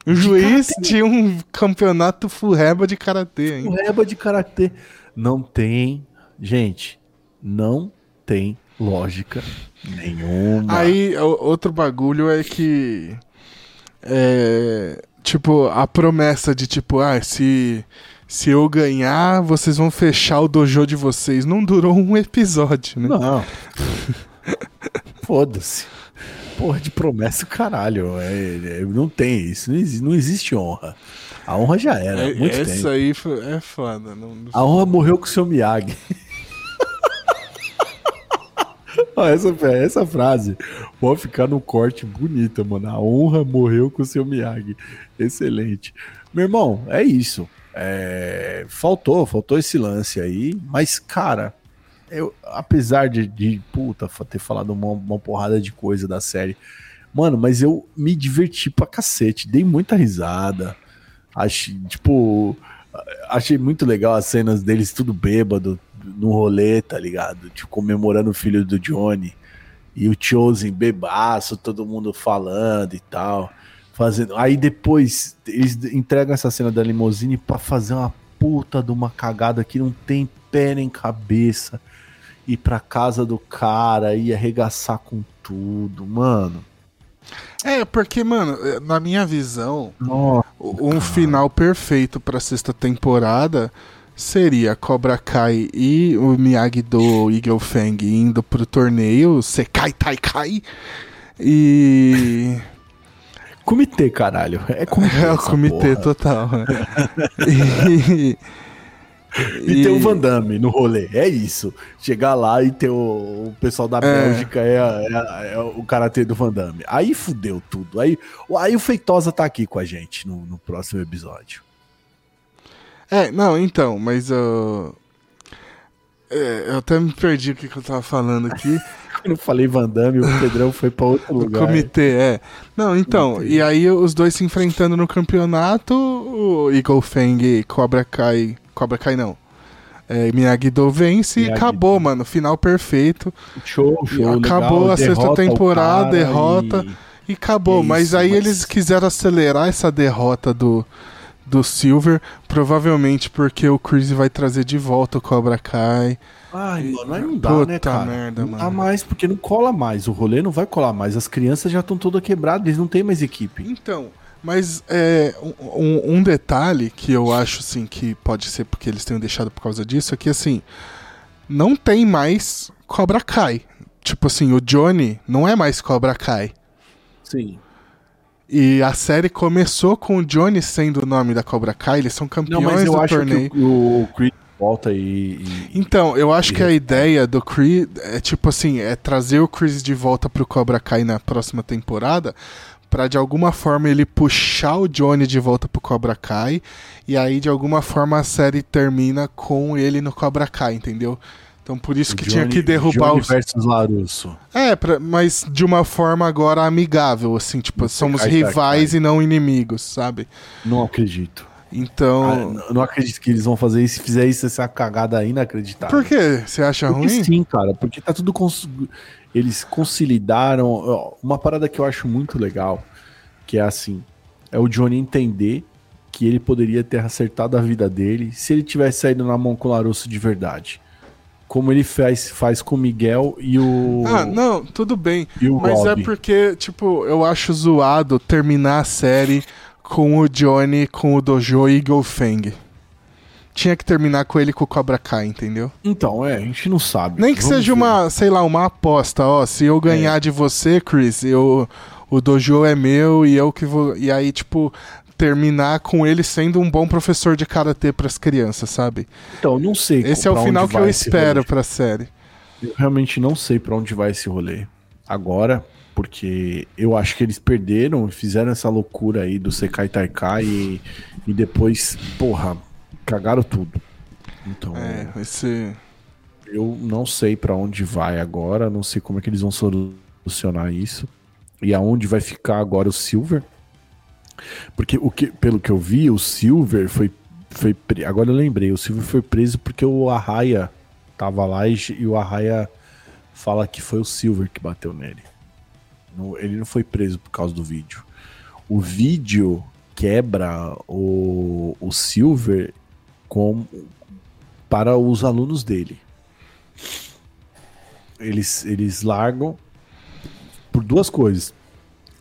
O juiz karatê. tinha um campeonato furreba de karatê, hein? com reba de karatê. Não tem, gente, não tem lógica nenhuma. Aí, outro bagulho é que. É. Tipo, a promessa de tipo, ah, se. Se eu ganhar, vocês vão fechar o dojo de vocês. Não durou um episódio, né? Não. [LAUGHS] Foda-se. Porra de promessa, caralho. É, é, não tem isso. Não existe, não existe honra. A honra já era. É, muito essa tempo. aí foi- é foda. Não, não- A honra morreu com o seu Miyagi. [LAUGHS] Essa, essa frase pode ficar no corte bonita, mano. A honra morreu com o seu Miyagi. Excelente. Meu irmão, é isso. É, faltou, faltou esse lance aí. Mas, cara, eu, apesar de, de puta, ter falado uma, uma porrada de coisa da série, mano, mas eu me diverti pra cacete. Dei muita risada. Achei, tipo, achei muito legal as cenas deles tudo bêbado, no rolê, tá ligado? Tipo, comemorando o filho do Johnny. E o Chosen bebaço, todo mundo falando e tal. Fazendo. Aí depois eles entregam essa cena da limousine para fazer uma puta de uma cagada que não tem pé nem cabeça. Ir pra casa do cara e arregaçar com tudo, mano. É, porque, mano, na minha visão, Nossa, um cara. final perfeito pra sexta temporada seria Cobra Kai e o Miyagi-Do Eagle Fang indo pro torneio Sekai Taikai e... [LAUGHS] Comitê, caralho. É, comitê, é o comitê porra. total. [LAUGHS] e... E, e ter o Van Damme no rolê, é isso. Chegar lá e ter o, o pessoal da é. Bélgica é, é, é, o karatê do Van Damme. Aí fudeu tudo. Aí, aí o Feitosa tá aqui com a gente no, no próximo episódio. É, não, então, mas eu. É, eu até me perdi o que, que eu tava falando aqui. [LAUGHS] Eu falei Van Damme, o Pedrão foi pra outro [LAUGHS] lugar. O comitê, é. Não, então, e aí os dois se enfrentando no campeonato, o Eagle Fang e Cobra Kai. Cobra Kai não. É, Miyagi-Do vence Miyagi e acabou, mano. Final perfeito. Show, show. Acabou legal, a sexta temporada, derrota. E, e acabou. É mas isso, aí mas... eles quiseram acelerar essa derrota do do Silver, provavelmente porque o Chris vai trazer de volta o Cobra Kai. Ai, mano, aí não dá, Puta né, cara? Merda, não mano. dá mais, porque não cola mais. O rolê não vai colar mais. As crianças já estão todas quebradas, eles não têm mais equipe. Então, mas é, um, um, detalhe que eu acho, assim, que pode ser porque eles tenham deixado por causa disso, é que, assim, não tem mais Cobra Kai. Tipo assim, o Johnny não é mais Cobra Kai. Sim. E a série começou com o Johnny sendo o nome da Cobra Kai, eles são campeões Não, mas eu do acho torneio. Que o, o Creed volta e, e, Então, eu acho que a ideia do Creed é tipo assim, é trazer o Chris de volta pro Cobra Kai na próxima temporada, para de alguma forma ele puxar o Johnny de volta pro Cobra Kai, e aí de alguma forma a série termina com ele no Cobra Kai, entendeu? Então por isso que Johnny, tinha que derrubar os versus Larusso. É, pra, mas de uma forma agora amigável, assim, tipo, somos rivais e não inimigos, sabe? Não acredito. Então. Ah, não acredito que eles vão fazer isso. Se fizer isso, essa cagada inacreditável. Por quê? Você acha porque ruim? Sim, cara. Porque tá tudo. Cons... Eles conciliaram. Uma parada que eu acho muito legal, que é assim: é o Johnny entender que ele poderia ter acertado a vida dele se ele tivesse saído na mão com o Larusso de verdade como ele faz, faz com o Miguel e o. Ah, não, tudo bem. mas é porque, tipo, eu acho zoado terminar a série com o Johnny, com o Dojo e Eagle Fang. Tinha que terminar com ele com o Cobra Kai, entendeu? Então, é, a gente não sabe. Nem que Vamos seja ver. uma, sei lá, uma aposta, ó. Se eu ganhar é. de você, Chris, eu, o dojo é meu e eu que vou. E aí, tipo, terminar com ele sendo um bom professor de karatê para as crianças, sabe? Então, não sei. Esse é o final que eu espero para a série. Eu realmente não sei para onde vai esse rolê agora, porque eu acho que eles perderam, fizeram essa loucura aí do Sekai Taikai e, e depois, porra, cagaram tudo. Então, é, esse eu não sei para onde vai agora, não sei como é que eles vão solucionar isso e aonde vai ficar agora o Silver. Porque o que, pelo que eu vi, o Silver foi. foi. Agora eu lembrei, o Silver foi preso porque o Arraia tava lá e, e o Arraia fala que foi o Silver que bateu nele. Ele não foi preso por causa do vídeo. O vídeo quebra o, o Silver com, para os alunos dele. Eles, eles largam por duas coisas.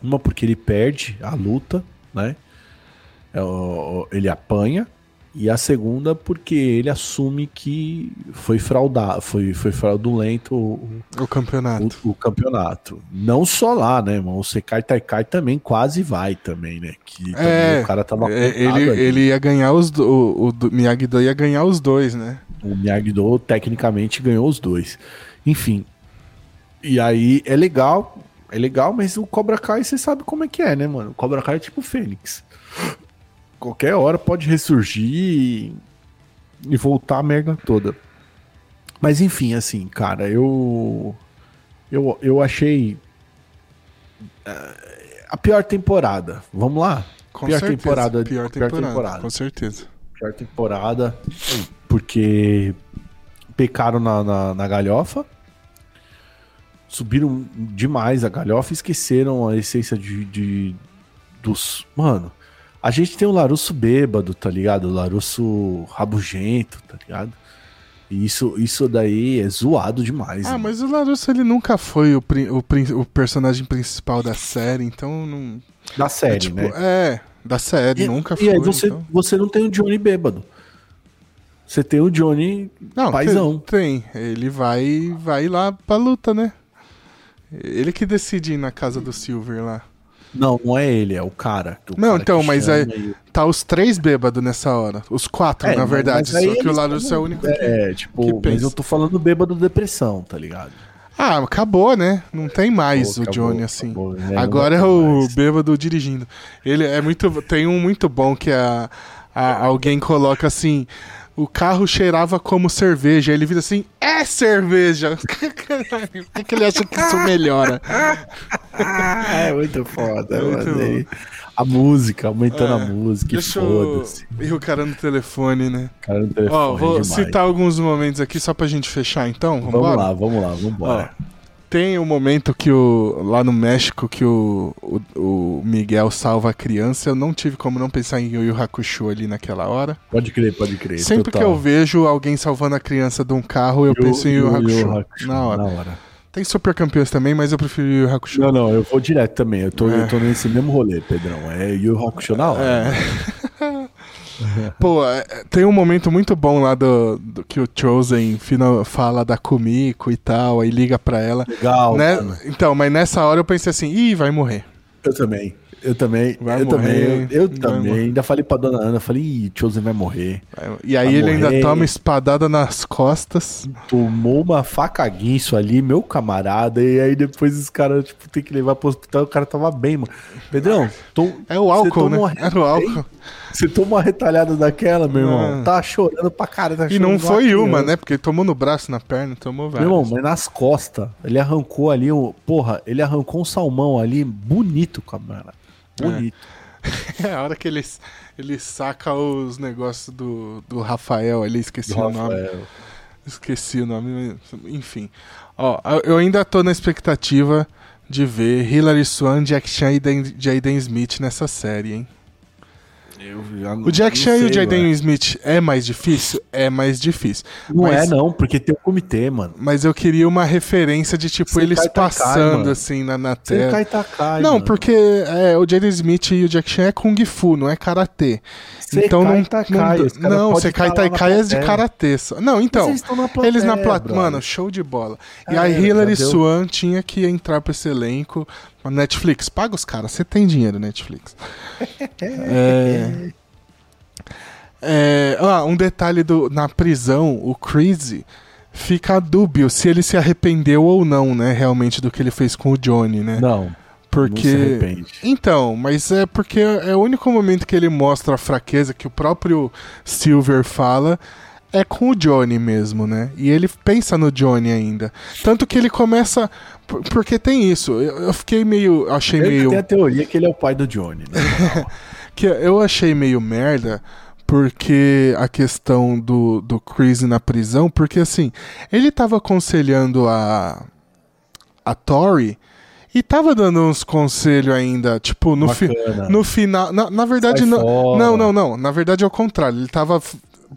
Uma porque ele perde a luta né? É ele apanha e a segunda porque ele assume que foi fraudado, foi, foi fraudulento o, o campeonato. O, o, campeonato. Não só lá, né, irmão? O Sekai Taikai também quase vai também, né? Que é, o cara tava é, ele, ele ia ganhar os o, o Miyagi-Do ia ganhar os dois, né? O Miyagi-Do tecnicamente ganhou os dois. Enfim, E aí é legal, é legal, mas o Cobra Kai você sabe como é que é, né, mano? O Cobra Kai é tipo o Fênix. Qualquer hora pode ressurgir e, e voltar a merda toda. Mas enfim, assim, cara, eu. Eu, eu achei. eh, a pior temporada. Vamos lá? Com pior certeza, temporada. Pior temporada, com certeza. Pior temporada. Porque pecaram na, na, na galhofa. Subiram demais a galhofa e esqueceram a essência de, de- dos. Mano, a gente tem o Larusso bêbado, tá ligado? O Larusso rabugento, tá ligado? E isso, isso daí é zoado demais. Ah, mano. mas o Larusso ele nunca foi o, o, o personagem principal da série, então não. Da série, é, tipo, né? é, da série, E- nunca e foi. aí você, então. você não tem o Johnny bêbado. Você tem o Johnny Não, paizão. Tem, tem. Ele vai, vai lá pra luta, né? Ele que decide ir na casa do Silver lá. Não, não é ele, é o cara. o Não, cara então, mas chama é- e- Tá os três bêbados nessa hora. Os quatro, É, na verdade. aí Só que o Larusso é o único que. É, tipo, que mas pensa. eu tô falando bêbado depressão, tá ligado? Ah, acabou, né? Não tem mais Pô, o acabou, Johnny assim. acabou, né? Agora é o mais. bêbado dirigindo. Ele é muito. Tem um muito bom que a, a- alguém coloca assim. O carro cheirava como cerveja. Ele vira assim, é cerveja! [LAUGHS] Por que, que ele acha que isso melhora? [LAUGHS] é muito foda, É muito mano. A música, aumentando a É, música, e Deixa eu. foda-se. E o cara no telefone, né? Cara no telefone, Ó, vou demais. citar alguns momentos aqui só pra gente fechar então. Vamos Vambora? lá, vamos lá, vamos embora. Tem um momento que o. Lá no México que o, o, o Miguel salva a criança. Eu não tive como não pensar em Yu Yu Hakusho ali naquela hora. Pode crer, pode crer. Sempre que eu vejo alguém salvando a criança de um carro, eu penso em Yu Yu Hakusho. Na hora. Tem super campeões também, mas eu prefiro Yu Yu Hakusho. Não, não, eu vou direto também. Eu tô, É. eu tô nesse mesmo rolê, Pedrão. É Yu Yu Hakusho na hora. É. [LAUGHS] [LAUGHS] Pô, é, tem um momento muito bom lá do, do que o Chosen final, fala da Kumiko e tal, aí liga pra ela. Legal, Né? Então, mas nessa hora eu pensei assim, ih, vai morrer. Eu também. Eu também. Vai eu morrer, também. Eu, eu também. morrer. Ainda falei pra dona Ana, falei, Ih, Chosen vai morrer. E aí Vai ele ainda morrer. toma espadada nas costas. Tomou uma faca guinso ali, meu camarada, e aí depois os caras, tipo, tem que levar pro hospital, o cara tava bem, mano. Pedrão, tom- É o álcool, né? Era o álcool. Você toma uma retalhada daquela, meu irmão, Ah. tá chorando pra caralho. Tá E não foi uma, criança. né? Porque ele tomou no braço, na perna, tomou Meu irmão, várias. mas nas costas, ele arrancou ali, um, porra, ele arrancou um salmão ali, bonito, camarada. Bonito. [LAUGHS] É a hora que ele, ele saca os negócios do, do Rafael ali, esqueci Do o nome. Rafael. Esqueci o nome, enfim. Ó, eu ainda tô na expectativa de ver Hilary Swan, Jack Chan e Dan- Jaden Smith nessa série, hein? Eu já O Jack Chan e o Jaden. Smith é mais difícil? É mais difícil. Não mas- é, não, porque tem o comitê, mano. Mas eu queria uma referência de, tipo, Você eles passando, mano. assim, na, na tela. Não, mano. porque é, o Jaden Smith e o Jack Chan é Kung Fu, não é Karatê. Então não, tá, não, não cai, tá tá, cai é de plateia. Karatê. só. Não, Mas então, eles estão na eles na plateia, plateia, mano, show de bola. E É, a Hilary. Swan tinha que entrar pra esse elenco. Netflix, paga os caras, você tem dinheiro, Netflix. [LAUGHS] é... É, ah, um detalhe do, na prisão, o Crazy fica dúbio se ele se arrependeu ou não, né, realmente do que ele fez com o Johnny, né? Não, porque arrepende. então, mas é porque é o único momento que ele mostra a fraqueza que o próprio Silver fala é com o Johnny mesmo, né? E ele pensa no Johnny ainda. Tanto que ele começa. por- Porque tem isso. Eu, fiquei meio. Achei Eu meio. tenho a teoria que ele é o pai do Johnny, né? [LAUGHS] Que eu achei meio merda. Porque a questão do, do Chris na prisão, porque assim, ele tava aconselhando a, a Tori e tava dando uns conselhos ainda, tipo, no, fi, no final. Na, na verdade, Sai não, fora. não, não, não. Na verdade é o contrário. Ele tava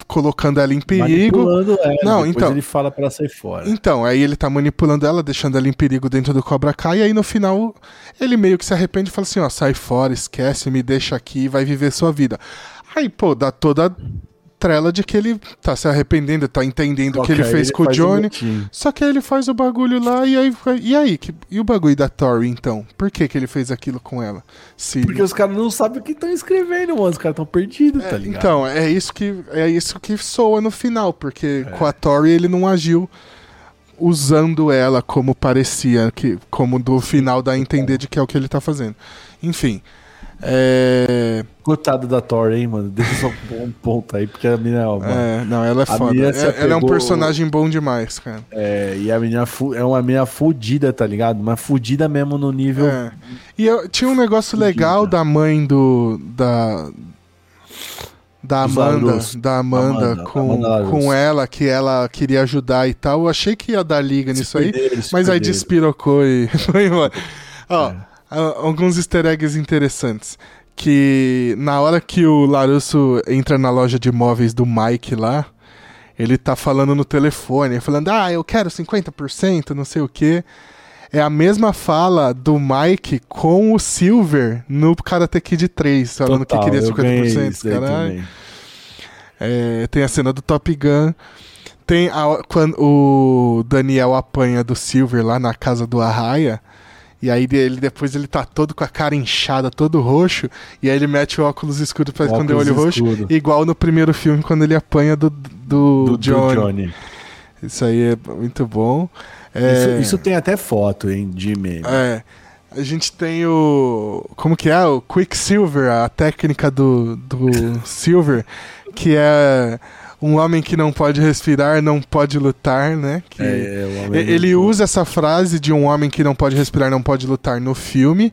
colocando ela em perigo. Manipulando ela, Não, então- ele fala pra ela sair fora. Então, aí ele tá manipulando ela, deixando ela em perigo dentro do Cobra Kai, e aí no final ele meio que se arrepende e fala assim, ó, sai fora, esquece, me deixa aqui e vai viver sua vida. Aí, pô, dá toda trela de que ele tá se arrependendo, tá entendendo o que ele fez com o Johnny. bonitinho. Só que aí ele faz o bagulho lá e aí, e aí, que, e o bagulho da Tori então? Por que que ele fez aquilo com ela? Se Porque os caras não sabem o que estão escrevendo, mano. Os caras estão perdidos, tá ligado? Então, é isso que é isso que soa no final, porque É. com a Tori ele não agiu usando ela como parecia, que, como do final dá a entender de que é o que ele tá fazendo. Enfim. É... Coitado da Thor, hein, mano? Deixa só um ponto aí, porque a menina. Ó, é, não, ela é foda. se É- Ela é um personagem bom demais, cara. é, e a menina é uma menina fudida, tá ligado? Mas fudida mesmo no nível. É. E eu, tinha um negócio Fudida. legal da mãe do. da. Da Amanda, da Amanda, Amanda, com, Amanda com ela, que ela queria ajudar e tal. Eu achei que ia dar liga nisso aí, mas aí despirocou e [LAUGHS] foi embora. Ó, É. alguns easter eggs interessantes. Que na hora que o Larusso entra na loja de móveis do Mike lá, ele tá falando no telefone, falando, ah, eu quero 50%, não sei o quê. É a mesma fala do Mike com o Silver no Karate Kid 3, falando Total, que queria eu ganhei 50%, isso aí caralho. É, tem a cena do Top Gun. Tem a- quando o Daniel apanha do Silver lá na casa do Arraia. E aí ele, depois ele tá todo com a cara inchada, todo roxo. E aí ele mete o óculos escuro pra esconder o olho roxo. escuro. Igual no primeiro filme, quando ele apanha do, do, Do, do Johnny. Johnny. Isso aí é muito bom. É, Isso, isso tem até foto, hein, de meme. é. A gente tem o. Como que é? O Quicksilver, a técnica do, do Silver, que é um homem que não pode respirar, não pode lutar, né? Que É, homem ele muito- usa essa frase de um homem que não pode respirar, não pode lutar no filme.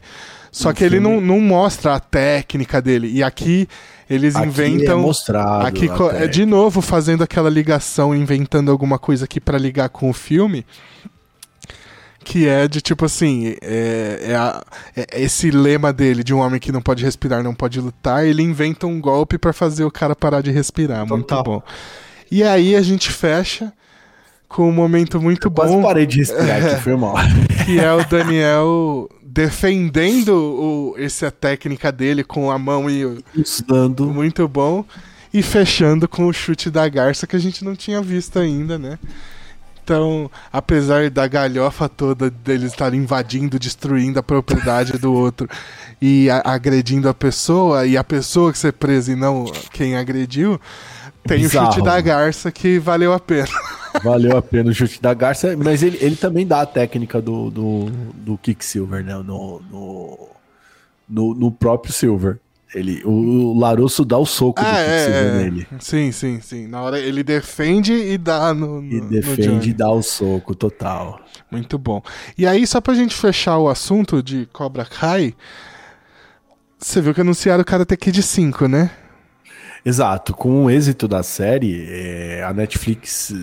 Só No que ele não, filme. não mostra a técnica dele. E aqui eles Aqui inventam. É mostrado Aqui, é de novo, fazendo aquela ligação, inventando alguma coisa aqui pra ligar com o filme. Que é de tipo assim: é, é a- é esse lema dele de um homem que não pode respirar, não pode lutar. Ele inventa um golpe pra fazer o cara parar de respirar. Muito Total. bom. E aí a gente fecha com um momento muito Quase bom parei de respirar aqui, [LAUGHS] foi mal. que é o Daniel defendendo o, essa técnica dele com a mão e Usando. muito bom. E fechando com o chute da garça que a gente não tinha visto ainda, né? Então, apesar da galhofa toda deles estarem invadindo, destruindo a propriedade do outro e a- agredindo a pessoa, e a pessoa que ser presa e não quem agrediu, tem o Bizarro, chute da garça que valeu a pena. [LAUGHS] Valeu a pena o chute da Garça, mas ele, ele também dá a técnica do, do, do Kicksilver, né? No, no, no, no próprio Silver. Ele, o, o Larusso dá o soco do Ah, Kicksilver é, é. nele. Sim, sim, sim. Na hora ele defende e dá no, no E no defende Johnny. e dá o soco total. Muito bom. E aí, só pra gente fechar o assunto de Cobra Kai, você viu que anunciaram o Karate Kid 5, né? Exato, com o êxito da série, é, a Netflix,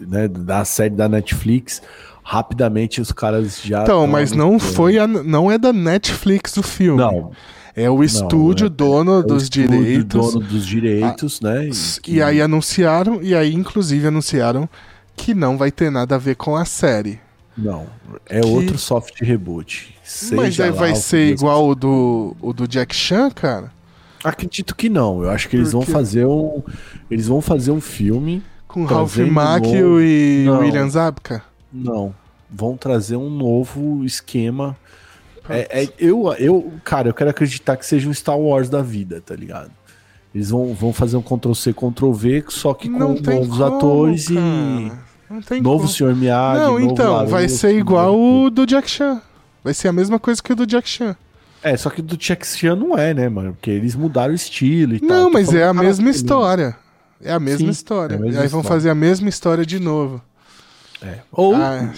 né, da série da Netflix, rapidamente os caras já. Então, tão mas não foi a, não é da Netflix o filme. Não, É o estúdio é- dono é o dos estúdio direitos. dono dos direitos, né? E aí anunciaram, e aí inclusive anunciaram que não vai ter nada a ver com a série. Não, é Que- outro soft reboot. Mas Seja aí lá vai o ser que igual o do, o do Jack Chan, cara? Acredito que não. Eu acho que eles vão fazer um. Eles vão fazer um filme. Com Ralph Macchio novo- e Não. William Zabka? Não. Vão trazer um novo esquema. É, é- eu, eu, cara, eu quero acreditar que seja um Star Wars da vida, tá ligado? Eles vão, vão fazer um Ctrl-C, Ctrl-V, só que com Não tem novos como, atores e. cara. Não tem Novo como. Sr. Miyagi. Não, então, vai ser igual o do Jack Chan. Vai ser a mesma coisa que o do Jack Chan. É, só que do Jack Chan não é, né, mano? Porque eles mudaram o estilo e tal. Não, mas é a mesma história. É a mesma Sim, história. é a mesma e aí vão história. fazer a mesma história de novo. É. Ou, Ah,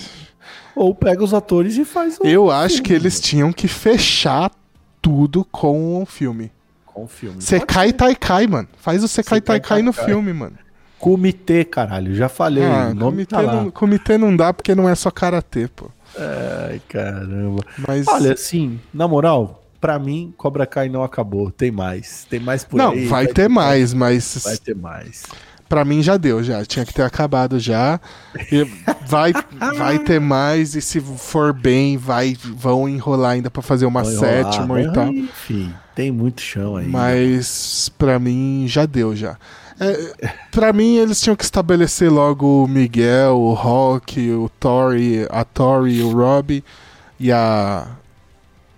ou pega os atores e faz o eu acho que eles tinham que fechar tudo com o filme. com o filme. Sekai Taikai, mano. Faz o Sekai Sekai Taikai no filme, mano. Comitê, caralho. Já falei. Ah, o nome comitê, tá lá. não, comitê não dá porque não é só karatê, pô. Ai, caramba. Mas. Olha, assim, na moral, pra mim, Cobra Kai não acabou. Tem mais. Tem mais por não, aí. vai ter mais, mas Vai ter mais. Pra mim já deu, já. Tinha que ter acabado já. E vai, [LAUGHS] vai ter mais, e se for bem, vai, vão enrolar ainda pra fazer uma enrolar, sétima e tal. Enfim, tem muito chão aí. Mas pra mim já deu já. É, pra mim eles tinham que estabelecer logo o Miguel, o Rock, o Tori, a Tori, o Rob e a.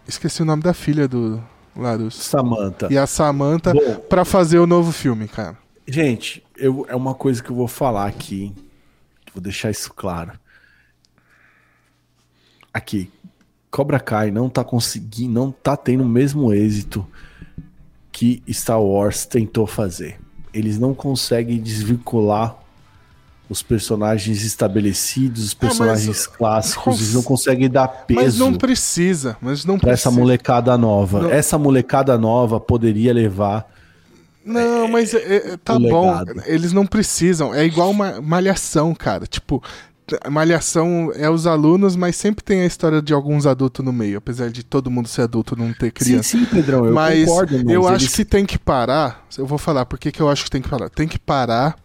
Esqueci o nome da filha do Larus. Samantha. E a Samantha pra fazer o novo filme, cara. Gente, eu, é uma coisa que eu vou falar aqui. Vou deixar isso claro. aqui, Cobra Kai não tá conseguindo, não tá tendo o mesmo êxito que Star Wars tentou fazer. Eles não conseguem desvincular os personagens estabelecidos, os personagens ah, clássicos, cons... eles não conseguem dar peso. Mas não precisa, mas não precisa. essa molecada nova. Não. Essa molecada nova poderia levar não, é, mas é, é tá bom. Eles não precisam. É igual uma malhação, cara. Tipo, malhação é os alunos, mas sempre tem a história de alguns adultos no meio, apesar de todo mundo ser adulto não ter criança. Sim, sim, Pedrão, eu mas concordo. Mas eu acho que tem que parar. Eu vou falar por que eu acho que tem que parar. Tem que parar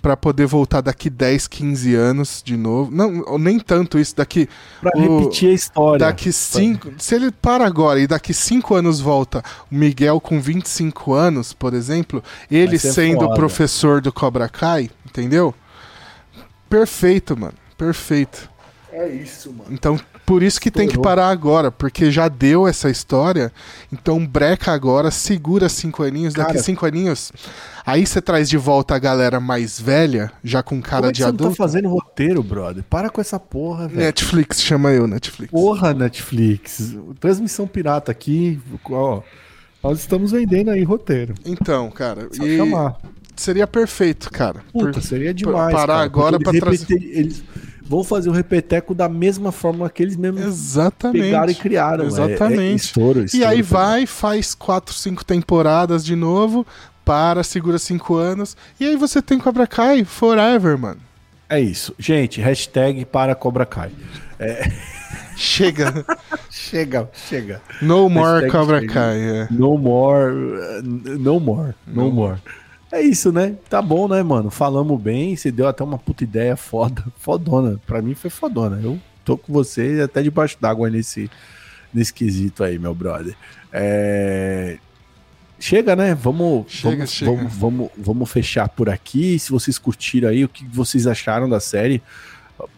para poder voltar daqui 10, 15 anos de novo. Não, nem tanto isso, daqui. Pra o, repetir a história. Daqui 5. Se ele para agora e daqui 5 anos volta o Miguel com 25 anos, por exemplo, ele sendo foda. professor do Cobra Kai, entendeu? Perfeito, mano. Perfeito. É isso, mano. Então, por isso que Estourou. tem que parar agora, porque já deu essa história. Então, breca agora, segura cinco aninhos. Cara, daqui cinco aninhos, aí você traz de volta a galera mais velha, já com cara Como é de adulto. Você tá fazendo roteiro, brother. Para com essa porra, velho. Netflix, chama eu, Netflix. Porra, Netflix. Transmissão pirata aqui, ó. Nós estamos vendendo aí roteiro. Então, cara. Só e... chamar. Seria perfeito, cara. Puta, Por... seria demais. Parar cara, agora pra trazer. Eles vão fazer o repeteco da mesma forma que eles mesmos Exatamente. pegaram e criaram. Exatamente. É, é estouro, estouro, e aí vai, faz quatro, cinco temporadas de novo, para, segura cinco anos, e aí você tem Cobra Kai forever, mano. É isso. Gente, hashtag para Cobra Kai. É... Chega. [LAUGHS] chega, chega. No more hashtag Cobra chega. Kai. É. No more. No more. No, no more. É isso, né? Tá bom, né, mano? Falamos bem, você deu até uma puta ideia foda, [LAUGHS] fodona. Pra mim foi fodona. Eu tô com você até debaixo d'água nesse, nesse quesito aí, meu brother. É... Chega, né? Vamos, chega, vamos, chega. Vamos, vamos, vamos fechar por aqui. Se vocês curtiram aí, o que vocês acharam da série?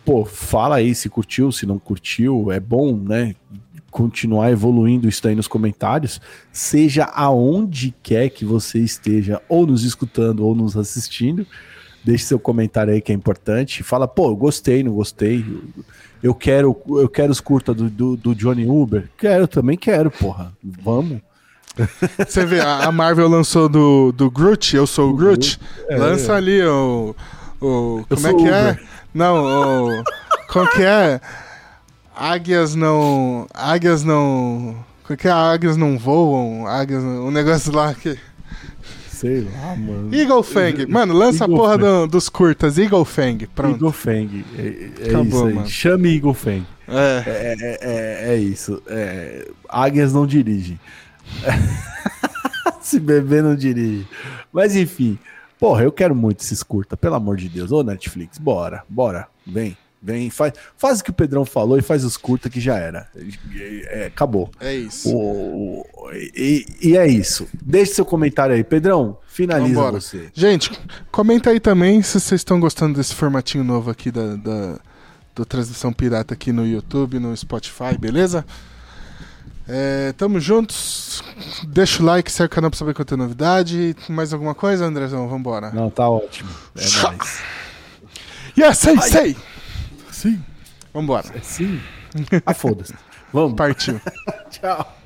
Pô, fala aí se curtiu, se não curtiu. É bom, né? Continuar evoluindo isso aí nos comentários, seja aonde quer que você esteja, ou nos escutando ou nos assistindo. Deixe seu comentário aí que é importante. Fala, pô, gostei, não gostei. Eu quero, eu quero os curtas do, do, do, Johnny Uber. Quero, também quero, porra. Vamos. Você vê, a Marvel lançou do, do Groot, eu sou o Groot. É, Lança ali o. o como é que é? Uber. é? Não, o. Como que é? Águias não. Águias não. Como é que é? Águias não voam? Águias. Um negócio lá que. Sei lá, mano. Eagle Fang. Mano, lança Eagle a porra do, dos curtas. Eagle Fang. Pronto. Eagle Fang. É, é Acabou, isso aí. Mano. Chame Eagle Fang. É. É, é, é, é isso. É, águias não dirigem. [LAUGHS] Se beber, não dirige. Mas enfim. Porra, eu quero muito esses curta, pelo amor de Deus. Ô, Netflix, bora, bora. Vem. Vem, faz, faz o que o Pedrão falou e faz os curta que já era. É, acabou. É isso. O, e, e, é isso. Deixe seu comentário aí. Pedrão, finaliza Vambora. você. Gente, comenta aí também se vocês estão gostando desse formatinho novo aqui da, da, da transmissão pirata aqui no YouTube, no Spotify, beleza? É, tamo juntos. Deixa o like, segue o canal pra saber quando tem novidade. Mais alguma coisa, Andrezão? Vambora. Não, tá ótimo. É nóis. Yes, sei, sei! Sim. Vambora. Sim. Ah, foda-se. Vamos. Partiu. [LAUGHS] Tchau.